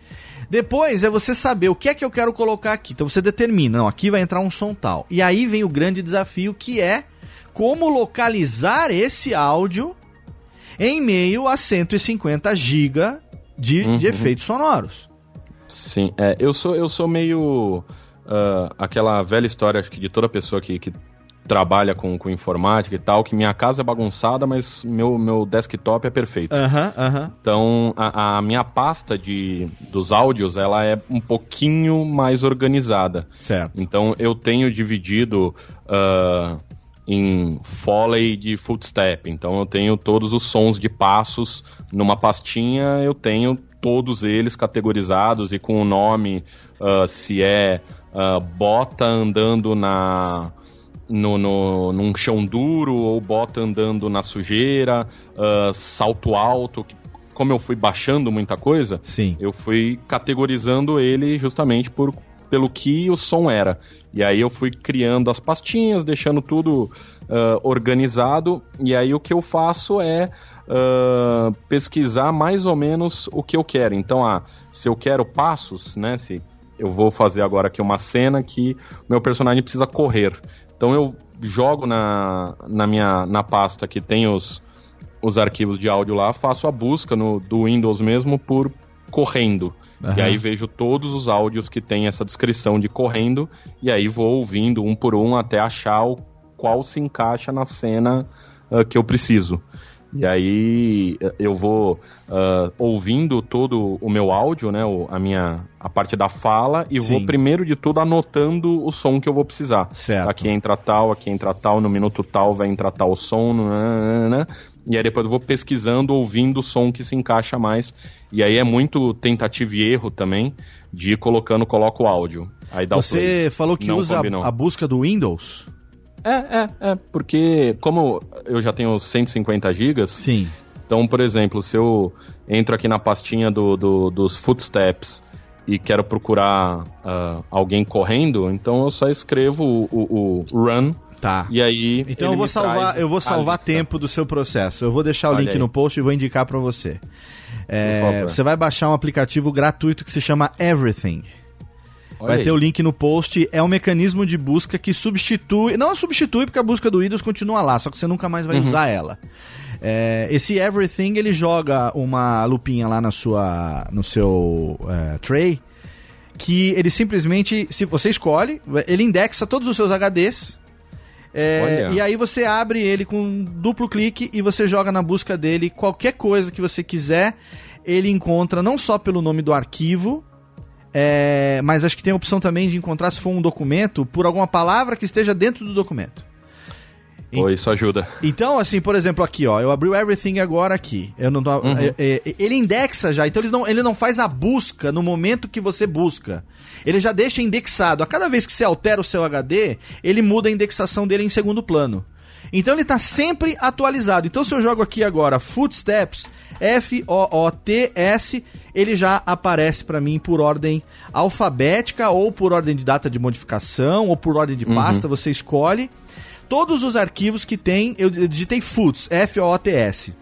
Depois é você saber o que é que eu quero colocar aqui. Então você determina, não, aqui vai entrar um som tal. E aí vem o grande desafio que é como localizar esse áudio em meio a 150 GB de, de Uhum. efeitos sonoros. Sim, é, eu sou eu sou meio ah, aquela velha história acho que de toda pessoa que, que trabalha com, com informática e tal, que minha casa é bagunçada, mas meu, meu desktop é perfeito. Aham, aham. Então, a, a minha pasta de, dos áudios, ela é um pouquinho mais organizada. Certo. Então, eu tenho dividido ah, em Foley de footstep. Então, eu tenho todos os sons de passos numa pastinha, eu tenho todos eles categorizados e com o nome, ah, se é ah, bota andando na... No, no, num chão duro ou bota andando na sujeira, ah, salto alto, que- como eu fui baixando muita coisa, Sim. eu fui categorizando ele justamente por, pelo que o som era. E aí eu fui criando as pastinhas, deixando tudo ah, organizado. E aí o que eu faço é ah, pesquisar mais ou menos o que eu quero. Então, ah, se eu quero passos, né? Se eu vou fazer agora aqui uma cena que meu personagem precisa correr. Então eu jogo na, na minha na pasta que tem os, os arquivos de áudio lá, faço a busca no, do Windows mesmo por correndo. Uhum. E aí vejo todos os áudios que tem essa descrição de correndo, e aí vou ouvindo um por um até achar o qual se encaixa na cena uh, que eu preciso. E aí eu vou uh, ouvindo todo o meu áudio, né, a minha a parte da fala e Sim. vou primeiro de tudo anotando o som que eu vou precisar. Certo. Aqui entra tal, aqui entra tal, no minuto tal vai entrar tal som, né, né, e aí depois eu vou pesquisando, ouvindo o som que se encaixa mais. E aí é muito tentativa e erro também de ir colocando, coloco o áudio. Aí dá Você falou que Não usa a busca do Windows? É, é, é, porque como eu já tenho 150 gigas, Sim. então, por exemplo, se eu entro aqui na pastinha do, do dos footsteps e quero procurar uh, alguém correndo, então eu só escrevo o, o, o run Tá. E aí. Então eu vou salvar, eu vou salvar tempo do seu processo. Eu vou deixar o Olha link aí. no post e vou indicar para você. É, você vai baixar um aplicativo gratuito que se chama Everything. Olha Vai aí. ter o link no post. É um mecanismo de busca que substitui. Não substitui, porque a busca do Windows continua lá, só que você nunca mais vai uhum. usar ela. É, esse Everything ele joga uma lupinha lá na sua, no seu é, tray. Que ele simplesmente, se você escolhe, ele indexa todos os seus HDs. É, e aí você abre ele com um duplo clique e você joga na busca dele qualquer coisa que você quiser. Ele encontra não só pelo nome do arquivo, é, mas acho que tem a opção também de encontrar, se for um documento, por alguma palavra que esteja dentro do documento. Pô, isso ajuda. Então, assim, por exemplo, aqui, ó, eu abri o Everything agora aqui. Eu não tô, uhum. é, é, ele indexa já, então ele não, ele não faz a busca no momento que você busca. Ele já deixa indexado. A cada vez que você altera o seu HD, ele muda a indexação dele em segundo plano. Então ele está sempre atualizado. Então se eu jogo aqui agora Footsteps, F-O-O-T-S, ele já aparece para mim por ordem alfabética ou por ordem de data de modificação ou por ordem de uhum. pasta, uhum. você escolhe. Todos os arquivos que tem, eu digitei foots, F-O-T-S.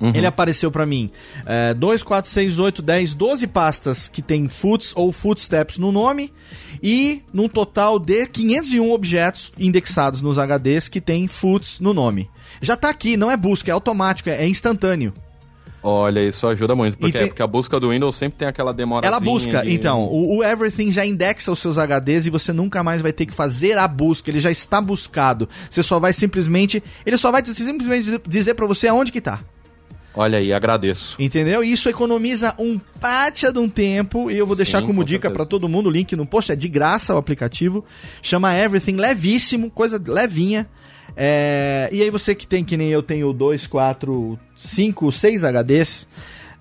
Uhum. Ele apareceu para mim é, 2, 4, 6, 8, 10, 12 pastas que tem foots ou footsteps no nome e num total de 501 objetos indexados nos HDs que tem foots no nome. Já tá aqui, não é busca, é automático, é instantâneo. Olha, isso ajuda muito, porque, tem... é porque a busca do Windows sempre tem aquela demora. Ela busca, de... então, o, o, Everything já indexa os seus HDs e você nunca mais vai ter que fazer a busca, ele já está buscado. Você só vai simplesmente, ele só vai simplesmente dizer para você aonde que tá. Olha aí, agradeço. Entendeu? Isso economiza um pátia de um tempo e eu vou deixar Sim, como dica para todo mundo o link no post, é de graça o aplicativo, chama Everything, levíssimo, coisa levinha. É, e aí você que tem, que nem eu tenho 2, 4, 5, 6 HDs,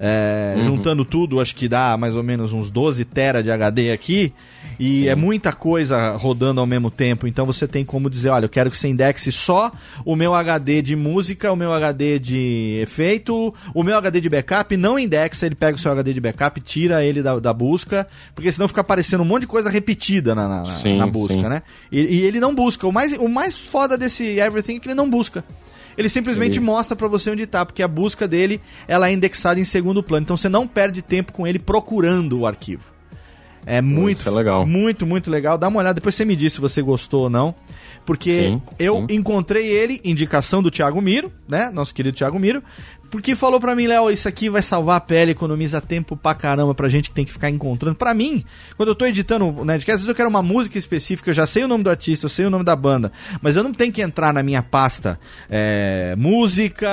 é, uhum. juntando tudo, acho que dá mais ou menos uns 12 tera de HD aqui. E Sim. é muita coisa rodando ao mesmo tempo. Então você tem como dizer, olha, eu quero que você indexe só o meu HD de música, o meu HD de efeito, o meu HD de backup, não indexa, ele pega o seu HD de backup, tira ele da, da busca, porque senão fica aparecendo um monte de coisa repetida na, na, sim, na busca, sim. né? E, e, ele não busca. O mais, o mais foda desse Everything é que ele não busca. Ele simplesmente mostra para você onde tá, porque a busca dele ela é indexada em segundo plano. Então você não perde tempo com ele procurando o arquivo. É muito, é legal. muito, muito legal. Dá uma olhada, depois você me diz se você gostou ou não. Porque sim, eu sim. encontrei ele, indicação do Thiago Miro, né? Nosso querido Thiago Miro. Porque falou pra mim, Léo, isso aqui vai salvar a pele, economiza tempo pra caramba pra gente que tem que ficar encontrando. Pra mim, quando eu tô editando o Nerdcast, às vezes eu quero uma música específica, eu já sei o nome do artista, eu sei o nome da banda, mas eu não tenho que entrar na minha pasta é, música,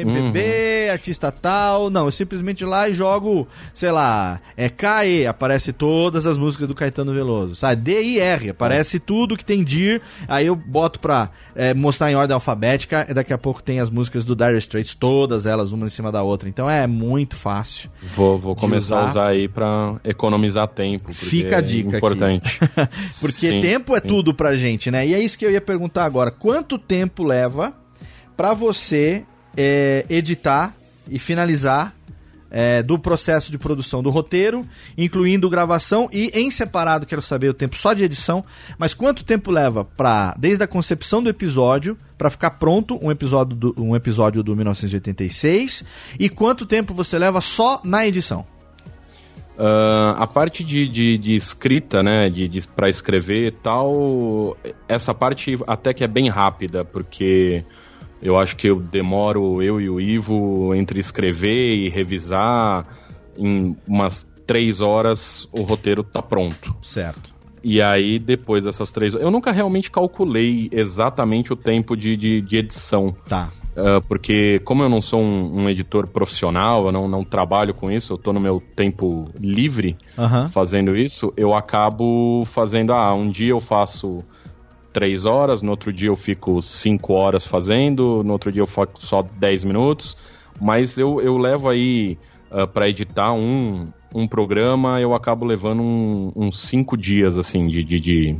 MPB, uhum. artista tal. Não, eu simplesmente lá e jogo, sei lá, é KE, aparece todas as músicas do Caetano Veloso, sabe? D-I-R, aparece tudo que tem DIR, aí eu boto pra é, mostrar em ordem alfabética, e daqui a pouco tem as músicas do Dire Straits, todas elas elas uma em cima da outra. Então é muito fácil. Vou, vou começar usar. a usar aí para economizar tempo. Fica a dica. É importante. porque sim, tempo é sim. tudo pra gente, né? E é isso que eu ia perguntar agora. Quanto tempo leva para você é, editar e finalizar é, do processo de produção do roteiro, incluindo gravação e em separado, quero saber o tempo só de edição, mas quanto tempo leva para desde a concepção do episódio para ficar pronto um episódio do, um episódio do 1986 e quanto tempo você leva só na edição? Uh, a parte de, de, de, escrita, né, de, de para escrever e tal, essa parte até que é bem rápida, porque eu acho que eu demoro, eu e o Ivo, entre escrever e revisar, em umas três horas o roteiro tá pronto. Certo. E aí, depois dessas três. Eu nunca realmente calculei exatamente o tempo de, de, de edição. Tá. Uh, porque, como eu não sou um, um, editor profissional, eu não, não trabalho com isso, eu tô no meu tempo livre uhum. fazendo isso, eu acabo fazendo. Ah, um dia eu faço três horas, no outro dia eu fico cinco horas fazendo, no outro dia eu faço só dez minutos. Mas eu, eu levo aí uh, ah, para editar um, um programa, eu acabo levando um, uns cinco dias, assim, de, de, de,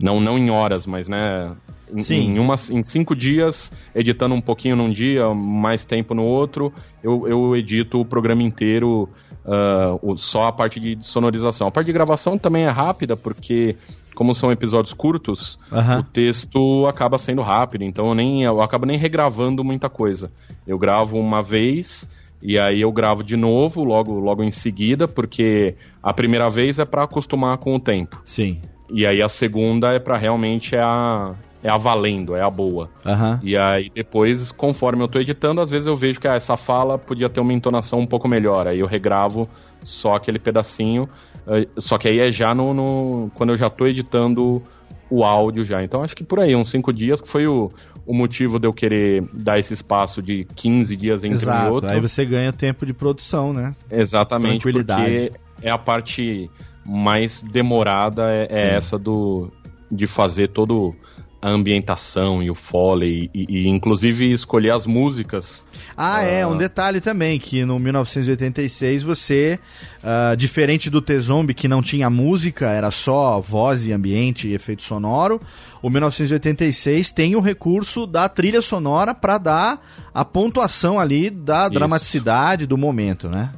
Não, não em horas, mas, né... Em, Sim. Em, uma, em cinco dias, editando um pouquinho num dia, mais tempo no outro, eu, eu edito o programa inteiro, uh, só a parte de sonorização. A parte de gravação também é rápida, porque como são episódios curtos, uhum. o texto acaba sendo rápido, então eu, nem, eu acabo nem regravando muita coisa. Eu gravo uma vez e aí eu gravo de novo, logo, logo em seguida, porque a primeira vez é para acostumar com o tempo. Sim. E aí a segunda é para realmente é a, é a valendo, é a boa. Uhum. E aí depois, conforme eu tô editando, às vezes eu vejo que ah, essa fala podia ter uma entonação um pouco melhor. Aí eu regravo só aquele pedacinho. Eh, só que aí é já no, no quando eu já tô editando o áudio já. Então acho que por aí, uns cinco dias, que foi o, o motivo de eu querer dar esse espaço de 15 dias entre Exato. um e outro. Aí você ganha tempo de produção, né? Exatamente, porque é a parte mais demorada, é, é essa do de fazer todo a ambientação e o foley e, e, inclusive escolher as músicas. Ah, uh... é, um detalhe também, que no 1986 você, uh, diferente do T-Zombie que não tinha música, era só voz e ambiente e efeito sonoro, o 1986 tem o recurso da trilha sonora para dar a pontuação ali da Isso. dramaticidade do momento, né?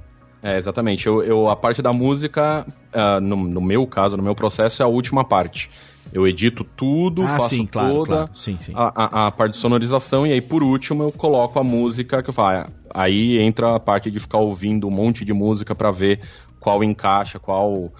É, exatamente. Eu, eu, a parte da música, uh, no, no meu caso, no meu processo, é a última parte. Eu edito tudo, ah, faço sim, claro, toda claro. Sim, sim. A, a, a, parte de sonorização e aí por último eu coloco a música que eu falo. Aí entra a parte de ficar ouvindo um monte de música para ver qual encaixa, qual uh,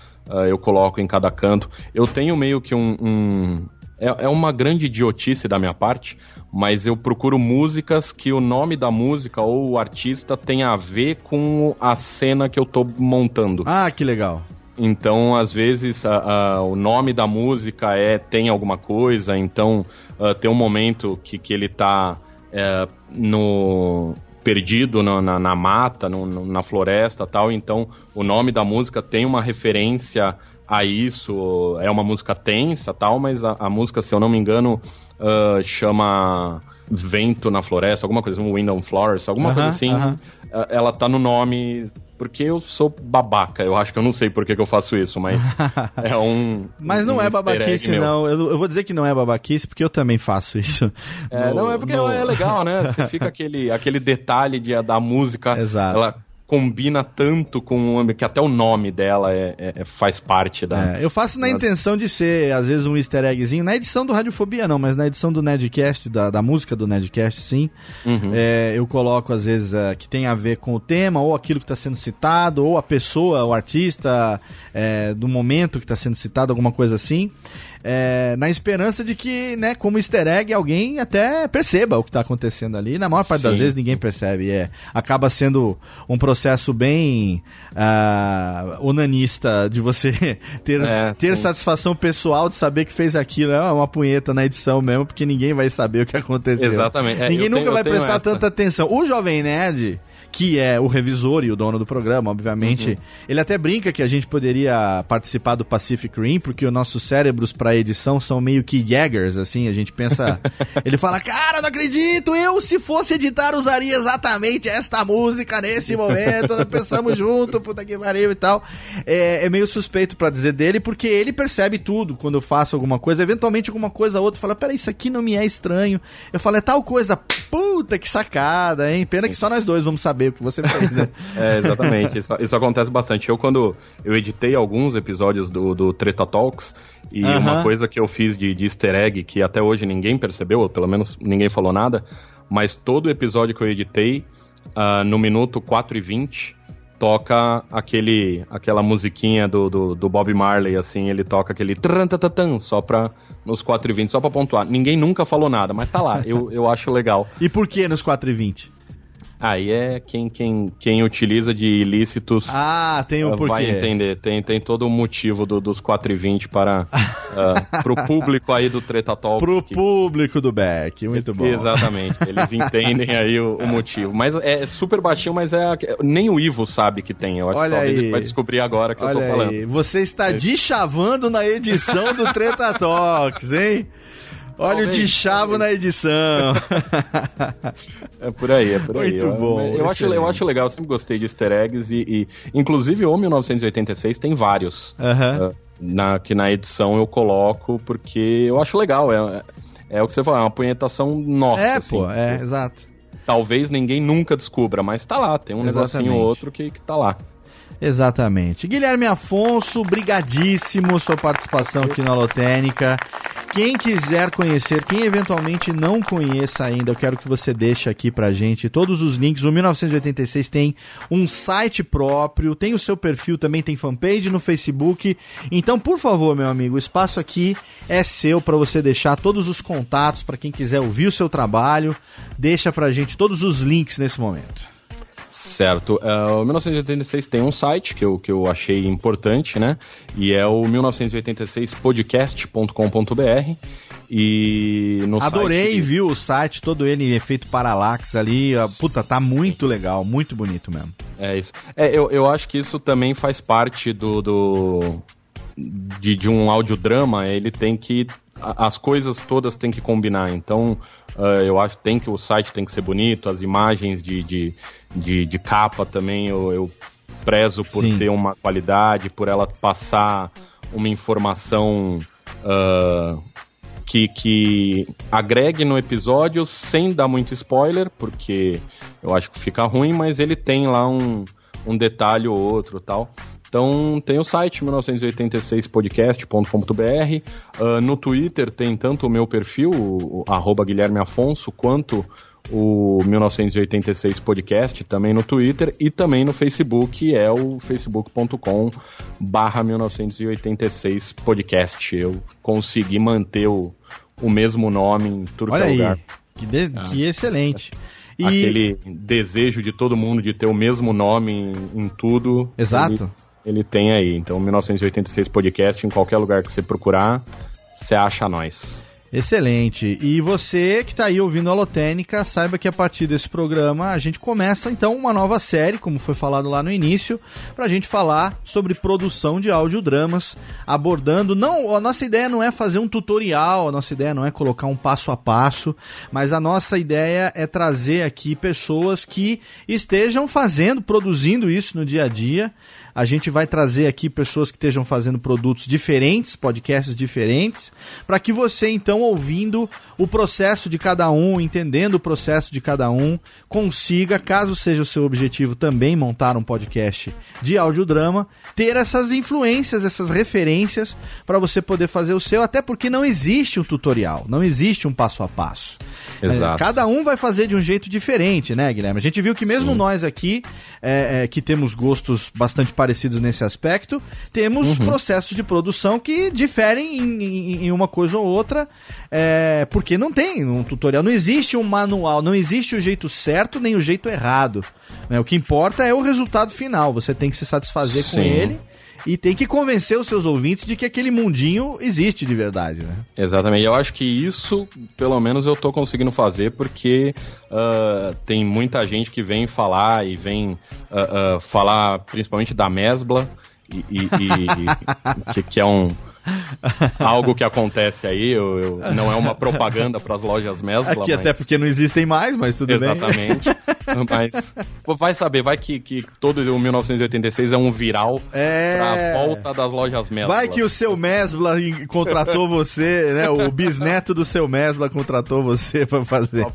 eu coloco em cada canto. Eu tenho meio que um, um é, é uma grande idiotice da minha parte, mas eu procuro músicas que o nome da música ou o artista tenha a ver com a cena que eu tô montando. Ah, que legal. Então, às vezes, a, a, o nome da música é tem alguma coisa, então uh, tem um momento que, que ele tá é, no perdido na, na, na mata, no, no, na floresta tal, então o nome da música tem uma referência a isso, é uma música tensa tal, mas a, a música, se eu não me engano, uh, chama Vento na Floresta, alguma coisa, um Wind on Flowers, alguma uh -huh, coisa assim. Uh -huh. Ela tá no nome porque eu sou babaca. Eu acho que eu não sei por que, que eu faço isso, mas é um. Mas não um é babaquice, não. Eu, eu, vou dizer que não é babaquice porque eu também faço isso. É, no, não, é porque no... é legal, né? Você fica aquele, aquele detalhe de, da música. Exato. Ela combina tanto com o que até o nome dela é, é, é faz parte da. É, eu faço na da... intenção de ser, às vezes, um easter eggzinho. Na edição do Radiofobia, não, mas na edição do Nedcast, da, da música do Nedcast, sim. Uhum. É, eu coloco, às vezes, é, que tem a ver com o tema, ou aquilo que está sendo citado, ou a pessoa, o artista é, do momento que está sendo citado, alguma coisa assim é, na esperança de que, né, como easter egg, alguém até perceba o que está acontecendo ali. Na maior parte Sim. das vezes ninguém percebe. É, acaba sendo um processo bem uh, onanista de você ter, é, ter satisfação pessoal de saber que fez aquilo. É uma punheta na edição mesmo, porque ninguém vai saber o que aconteceu. Exatamente. É, ninguém nunca tenho, vai prestar essa. tanta atenção. O Jovem Nerd que é o revisor e o dono do programa, obviamente. Uhum. Ele até brinca que a gente poderia participar do Pacific Rim, porque os nossos cérebros para edição são meio que Jaggers, assim, a gente pensa. ele fala, cara, não acredito, eu se fosse editar usaria exatamente esta música nesse momento, nós pensamos junto, puta que pariu e tal. É, é meio suspeito para dizer dele, porque ele percebe tudo quando eu faço alguma coisa, eventualmente alguma coisa ou outra, fala, peraí, isso aqui não me é estranho. Eu falo, é tal coisa, puta que sacada, hein? Pena Sim. que só nós dois vamos saber saber o que você fez, né? é, exatamente. Isso, isso, acontece bastante. Eu, quando eu editei alguns episódios do, do Treta Talks, e uh -huh. uma coisa que eu fiz de, de easter egg, que até hoje ninguém percebeu, ou pelo menos ninguém falou nada, mas todo episódio que eu editei, uh, no minuto 4 e 20, toca aquele, aquela musiquinha do, do, do Bob Marley, assim, ele toca aquele trantatatam, só pra, nos 4 e 20, só pra pontuar. Ninguém nunca falou nada, mas tá lá, eu, eu acho legal. E por que nos 4 e 20? Aí é quem, quem, quem utiliza de ilícitos ah, tem um uh, vai entender. Tem, tem todo o motivo do, dos 4,20 para uh, pro público aí do Treta Talks. Pro que... público do Beck, muito bom. Exatamente, eles entendem aí o, o, motivo. Mas é super baixinho, mas é nem o Ivo sabe que tem. Eu acho Olha que talvez aí. ele vai descobrir agora que Olha eu tô falando. Aí. Você está é. chavando na edição do Treta Talks, hein? Olha o de chavo na edição. é por aí, é por aí. Muito bom. Eu, eu acho, eu acho legal, eu sempre gostei de easter eggs e, e inclusive o 1986 tem vários. Uhum. Uh, na, que na edição eu coloco porque eu acho legal. É, é, é o que você falou, é uma punhetação nossa. É, assim, pô, é, exato. Talvez ninguém nunca descubra, mas tá lá, tem um Exatamente. negocinho ou outro que, que tá lá. Exatamente. Guilherme Afonso, brigadíssimo sua participação aqui na Lotênica. Quem quiser conhecer, quem eventualmente não conheça ainda, eu quero que você deixe aqui pra gente todos os links. O 1986 tem um site próprio, tem o seu perfil também, tem fanpage no Facebook. Então, por favor, meu amigo, o espaço aqui é seu para você deixar todos os contatos para quem quiser ouvir o seu trabalho. Deixa pra gente todos os links nesse momento. Certo. Uh, o 1986 tem um site que eu, que eu achei importante, né? E é o 1986podcast.com.br. E no Adorei, site... viu, o site, todo ele efeito paralax ali. Puta, tá muito legal, muito bonito mesmo. É isso. É, eu, eu acho que isso também faz parte do, do de, de um audiodrama, ele tem que. As coisas todas têm que combinar. Então, uh, eu acho que tem que o site tem que ser bonito, as imagens de, de, de, de capa também eu, eu prezo por Sim. ter uma qualidade, por ela passar uma informação uh, que, que agregue no episódio sem dar muito spoiler, porque eu acho que fica ruim, mas ele tem lá um, um detalhe ou outro tal. Então tem o site 1986podcast.com.br. Uh, no Twitter tem tanto o meu perfil, o, o Guilherme Afonso, quanto o 1986 Podcast também no Twitter e também no Facebook, é o facebook.com barra 1986 Podcast. Eu consegui manter o, o mesmo nome em tudo Olha que é aí, lugar. Que, de, ah. que excelente. E... Aquele desejo de todo mundo de ter o mesmo nome em, em tudo. Exato. Ele ele tem aí. Então, 1986 Podcast, em qualquer lugar que você procurar, você acha nós. Excelente. E você que está aí ouvindo a Lotênica, saiba que a partir desse programa a gente começa então uma nova série, como foi falado lá no início, para a gente falar sobre produção de audiodramas, abordando. Não, a nossa ideia não é fazer um tutorial, a nossa ideia não é colocar um passo a passo, mas a nossa ideia é trazer aqui pessoas que estejam fazendo, produzindo isso no dia a dia. A gente vai trazer aqui pessoas que estejam fazendo produtos diferentes, podcasts diferentes, para que você então ouvindo o processo de cada um, entendendo o processo de cada um, consiga, caso seja o seu objetivo também montar um podcast de audiodrama, ter essas influências, essas referências para você poder fazer o seu, até porque não existe um tutorial, não existe um passo a passo. Exato. Cada um vai fazer de um jeito diferente, né, Guilherme? A gente viu que mesmo Sim. nós aqui, é, é, que temos gostos bastante parecidos nesse aspecto, temos uhum. processos de produção que diferem em, em, em uma coisa ou outra, é, porque não tem um tutorial, não existe um manual, não existe o jeito certo nem o jeito errado. Né? O que importa é o resultado final, você tem que se satisfazer Sim. com ele e tem que convencer os seus ouvintes de que aquele mundinho existe de verdade, né? Exatamente. Eu acho que isso, pelo menos, eu tô conseguindo fazer porque uh, tem muita gente que vem falar e vem uh, uh, falar principalmente da Mesbla e, e, e que, que é um algo que acontece aí, eu, eu, não é uma propaganda para as lojas Mesbla. Aqui mas... até porque não existem mais, mas tudo Exatamente. bem. Exatamente. Mas vai saber, vai que, que todo o 1986 é um viral é... pra volta das lojas Mesbla. Vai que o seu Mesbla contratou você, né? O bisneto do seu Mesbla contratou você pra fazer.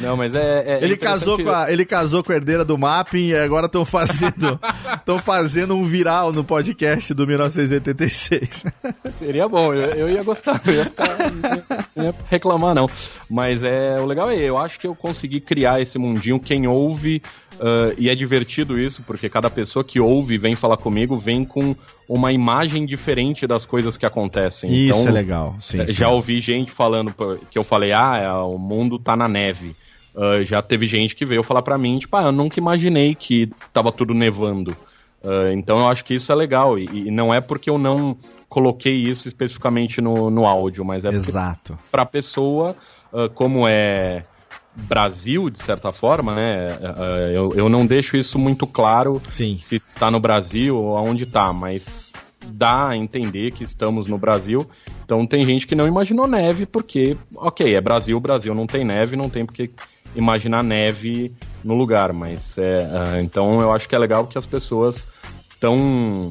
Não, mas é. é ele, casou com a, ele casou com a herdeira do Mapping e agora estão fazendo, estão fazendo um viral no podcast do 1986. Seria bom, eu, eu ia gostar, eu ia, ficar, não ia reclamar não. Mas é, o legal é, eu acho que eu consegui criar esse mundinho quem ouve Uh, e é divertido isso, porque cada pessoa que ouve e vem falar comigo vem com uma imagem diferente das coisas que acontecem. Isso então, é legal. Sim, já sim. ouvi gente falando que eu falei, ah, é, o mundo tá na neve. Uh, já teve gente que veio falar pra mim, tipo, ah, eu nunca imaginei que tava tudo nevando. Uh, então eu acho que isso é legal. E, e, não é porque eu não coloquei isso especificamente no, no áudio, mas é Exato. pra pessoa, como é Brasil, de certa forma, né? Eu, eu não deixo isso muito claro Sim. se está no Brasil ou aonde está, mas dá a entender que estamos no Brasil. Então tem gente que não imaginou neve porque, ok, é Brasil, Brasil não tem neve, não tem porque imaginar neve no lugar, mas é, uh, então eu acho que é legal que as pessoas estão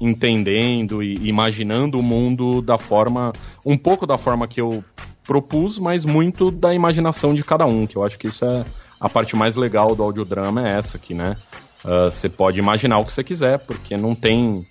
entendendo e imaginando o mundo da forma, um pouco da forma que eu propus, mas muito da imaginação de cada um, que eu acho que isso é a parte mais legal do audiodrama é essa aqui, né? Ah, você uh, pode imaginar o que você quiser, porque não tem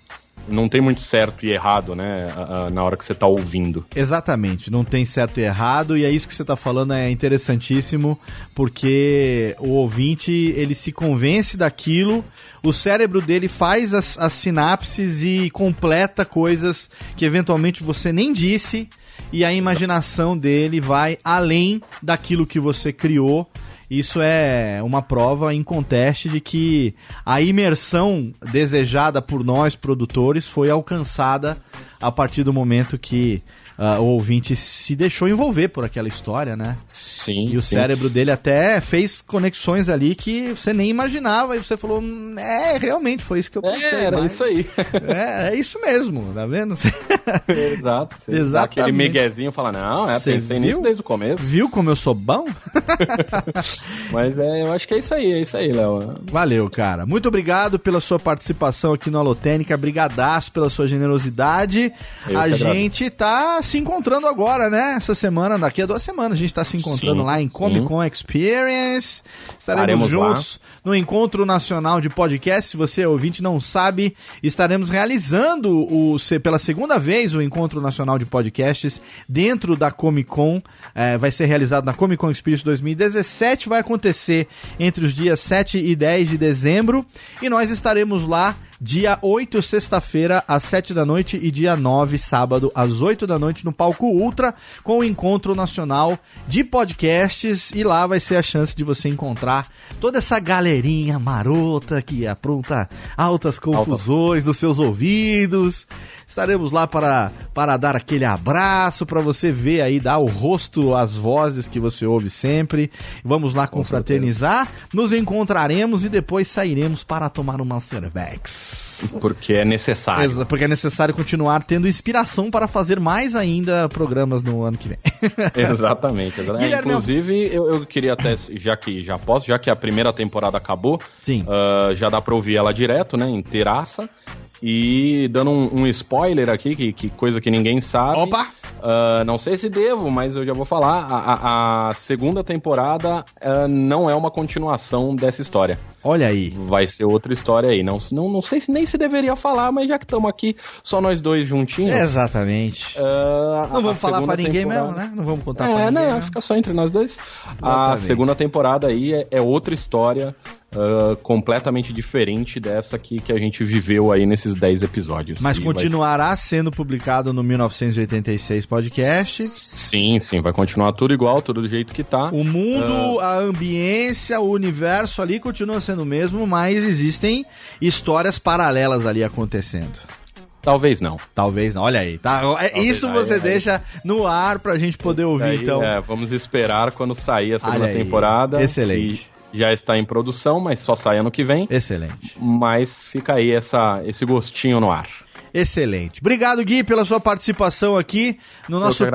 não tem muito certo e errado, né, na hora que você está ouvindo. Exatamente, não tem certo e errado, e é isso que você está falando é interessantíssimo, porque o ouvinte, ele se convence daquilo, o cérebro dele faz as, as sinapses e completa coisas que eventualmente você nem disse, e a imaginação dele vai além daquilo que você criou. Isso é uma prova inconteste de que a imersão desejada por nós produtores foi alcançada a partir do momento que uh, o ouvinte se deixou envolver por aquela história, né? Sim. E o sim. cérebro dele até fez conexões ali que você nem imaginava e você falou, é, realmente foi isso que eu pensei. É, era mas... isso aí. É, é isso mesmo, tá vendo? Exato. Exatamente. aquele miguezinho fala, não, é, pensei viu? nisso desde o começo. Viu como eu sou bom? mas é, eu acho que é isso aí, é isso aí, Léo. Valeu, cara. Muito obrigado pela sua participação aqui no Alotênica, brigadaço pela sua generosidade. Eu a gente tá se encontrando agora, né? Essa semana, daqui a duas semanas, a gente está se encontrando sim, lá em Comic Con Experience. Estaremos Faremos juntos lá. no Encontro Nacional de Podcast. Se você ouvinte não sabe, estaremos realizando o pela segunda vez o Encontro Nacional de Podcasts dentro da Comic Con. É, vai ser realizado na Comic Con Experience 2017. Vai acontecer entre os dias 7 e 10 de dezembro. E nós estaremos lá dia 8, sexta-feira, às 7 da noite, e dia 9, sábado, às 8 da noite, no Palco Ultra, com o Encontro Nacional de Podcasts. E lá vai ser a chance de você encontrar toda essa galerinha marota que apronta altas confusões Alta. nos seus ouvidos. Estaremos lá para, para dar aquele abraço, para você ver aí, dar o rosto às vozes que você ouve sempre. Vamos lá confraternizar, nos encontraremos e depois sairemos para tomar uma cervex. Porque é necessário. Porque é necessário continuar tendo inspiração para fazer mais ainda programas no ano que vem. exatamente. inclusive, eu, eu, queria até, já que já posso, já que a primeira temporada acabou, Sim. Uh, já dá para ouvir ela direto, né, inteiraça. E dando um, um spoiler aqui, que, que, coisa que ninguém sabe. Opa! Uh, não sei se devo, mas eu já vou falar. A, a, a segunda temporada uh, não é uma continuação dessa história. Olha aí. Vai ser outra história aí. Não, não, não sei se nem se deveria falar, mas já que estamos aqui, só nós dois juntinhos. Exatamente. Uh, não vamos falar para ninguém mesmo, né? Não vamos contar é, pra ninguém. É, não, fica só entre nós dois. Exatamente. A segunda temporada aí é, é outra história. Uh, completamente diferente dessa que, que a gente viveu aí nesses 10 episódios. Mas continuará vai... sendo publicado no 1986 podcast? Sim, sim, vai continuar tudo igual, tudo do jeito que tá. O mundo, uh... a ambiência, o universo ali continua sendo o mesmo, mas existem histórias paralelas ali acontecendo. Talvez não. Talvez não. Olha aí, tá? É, Talvez Isso você aí, deixa aí. no ar pra gente poder ouvir, então. É, vamos esperar quando sair a segunda temporada. Excelente já está em produção, mas só sai ano que vem. Excelente. Mas fica aí essa, esse gostinho no ar. Excelente. Obrigado, Gui, pela sua participação aqui no nosso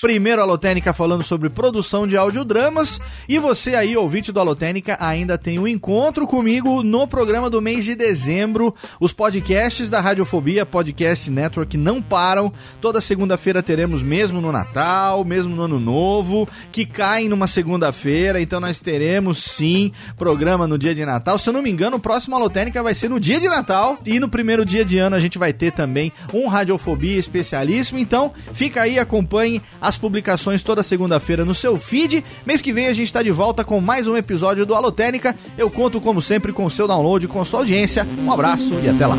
primeiro Alotênica falando sobre produção de audiodramas. E você aí, ouvinte do Alotênica, ainda tem um encontro comigo no programa do mês de dezembro. Os podcasts da Radiofobia Podcast Network não param. Toda segunda-feira teremos mesmo no Natal, mesmo no Ano Novo, que caem numa segunda-feira. Então nós teremos sim programa no dia de Natal. Se eu não me engano, o próximo Alotênica vai ser no dia de Natal. E no primeiro dia de ano a gente vai ter também também um Radiofobia especialíssimo. Então, fica aí, acompanhe as publicações toda segunda-feira no seu feed. Mês que vem a gente está de volta com mais um episódio do Alotênica. Eu conto, como sempre, com o seu download, com a sua audiência. Um abraço e até lá.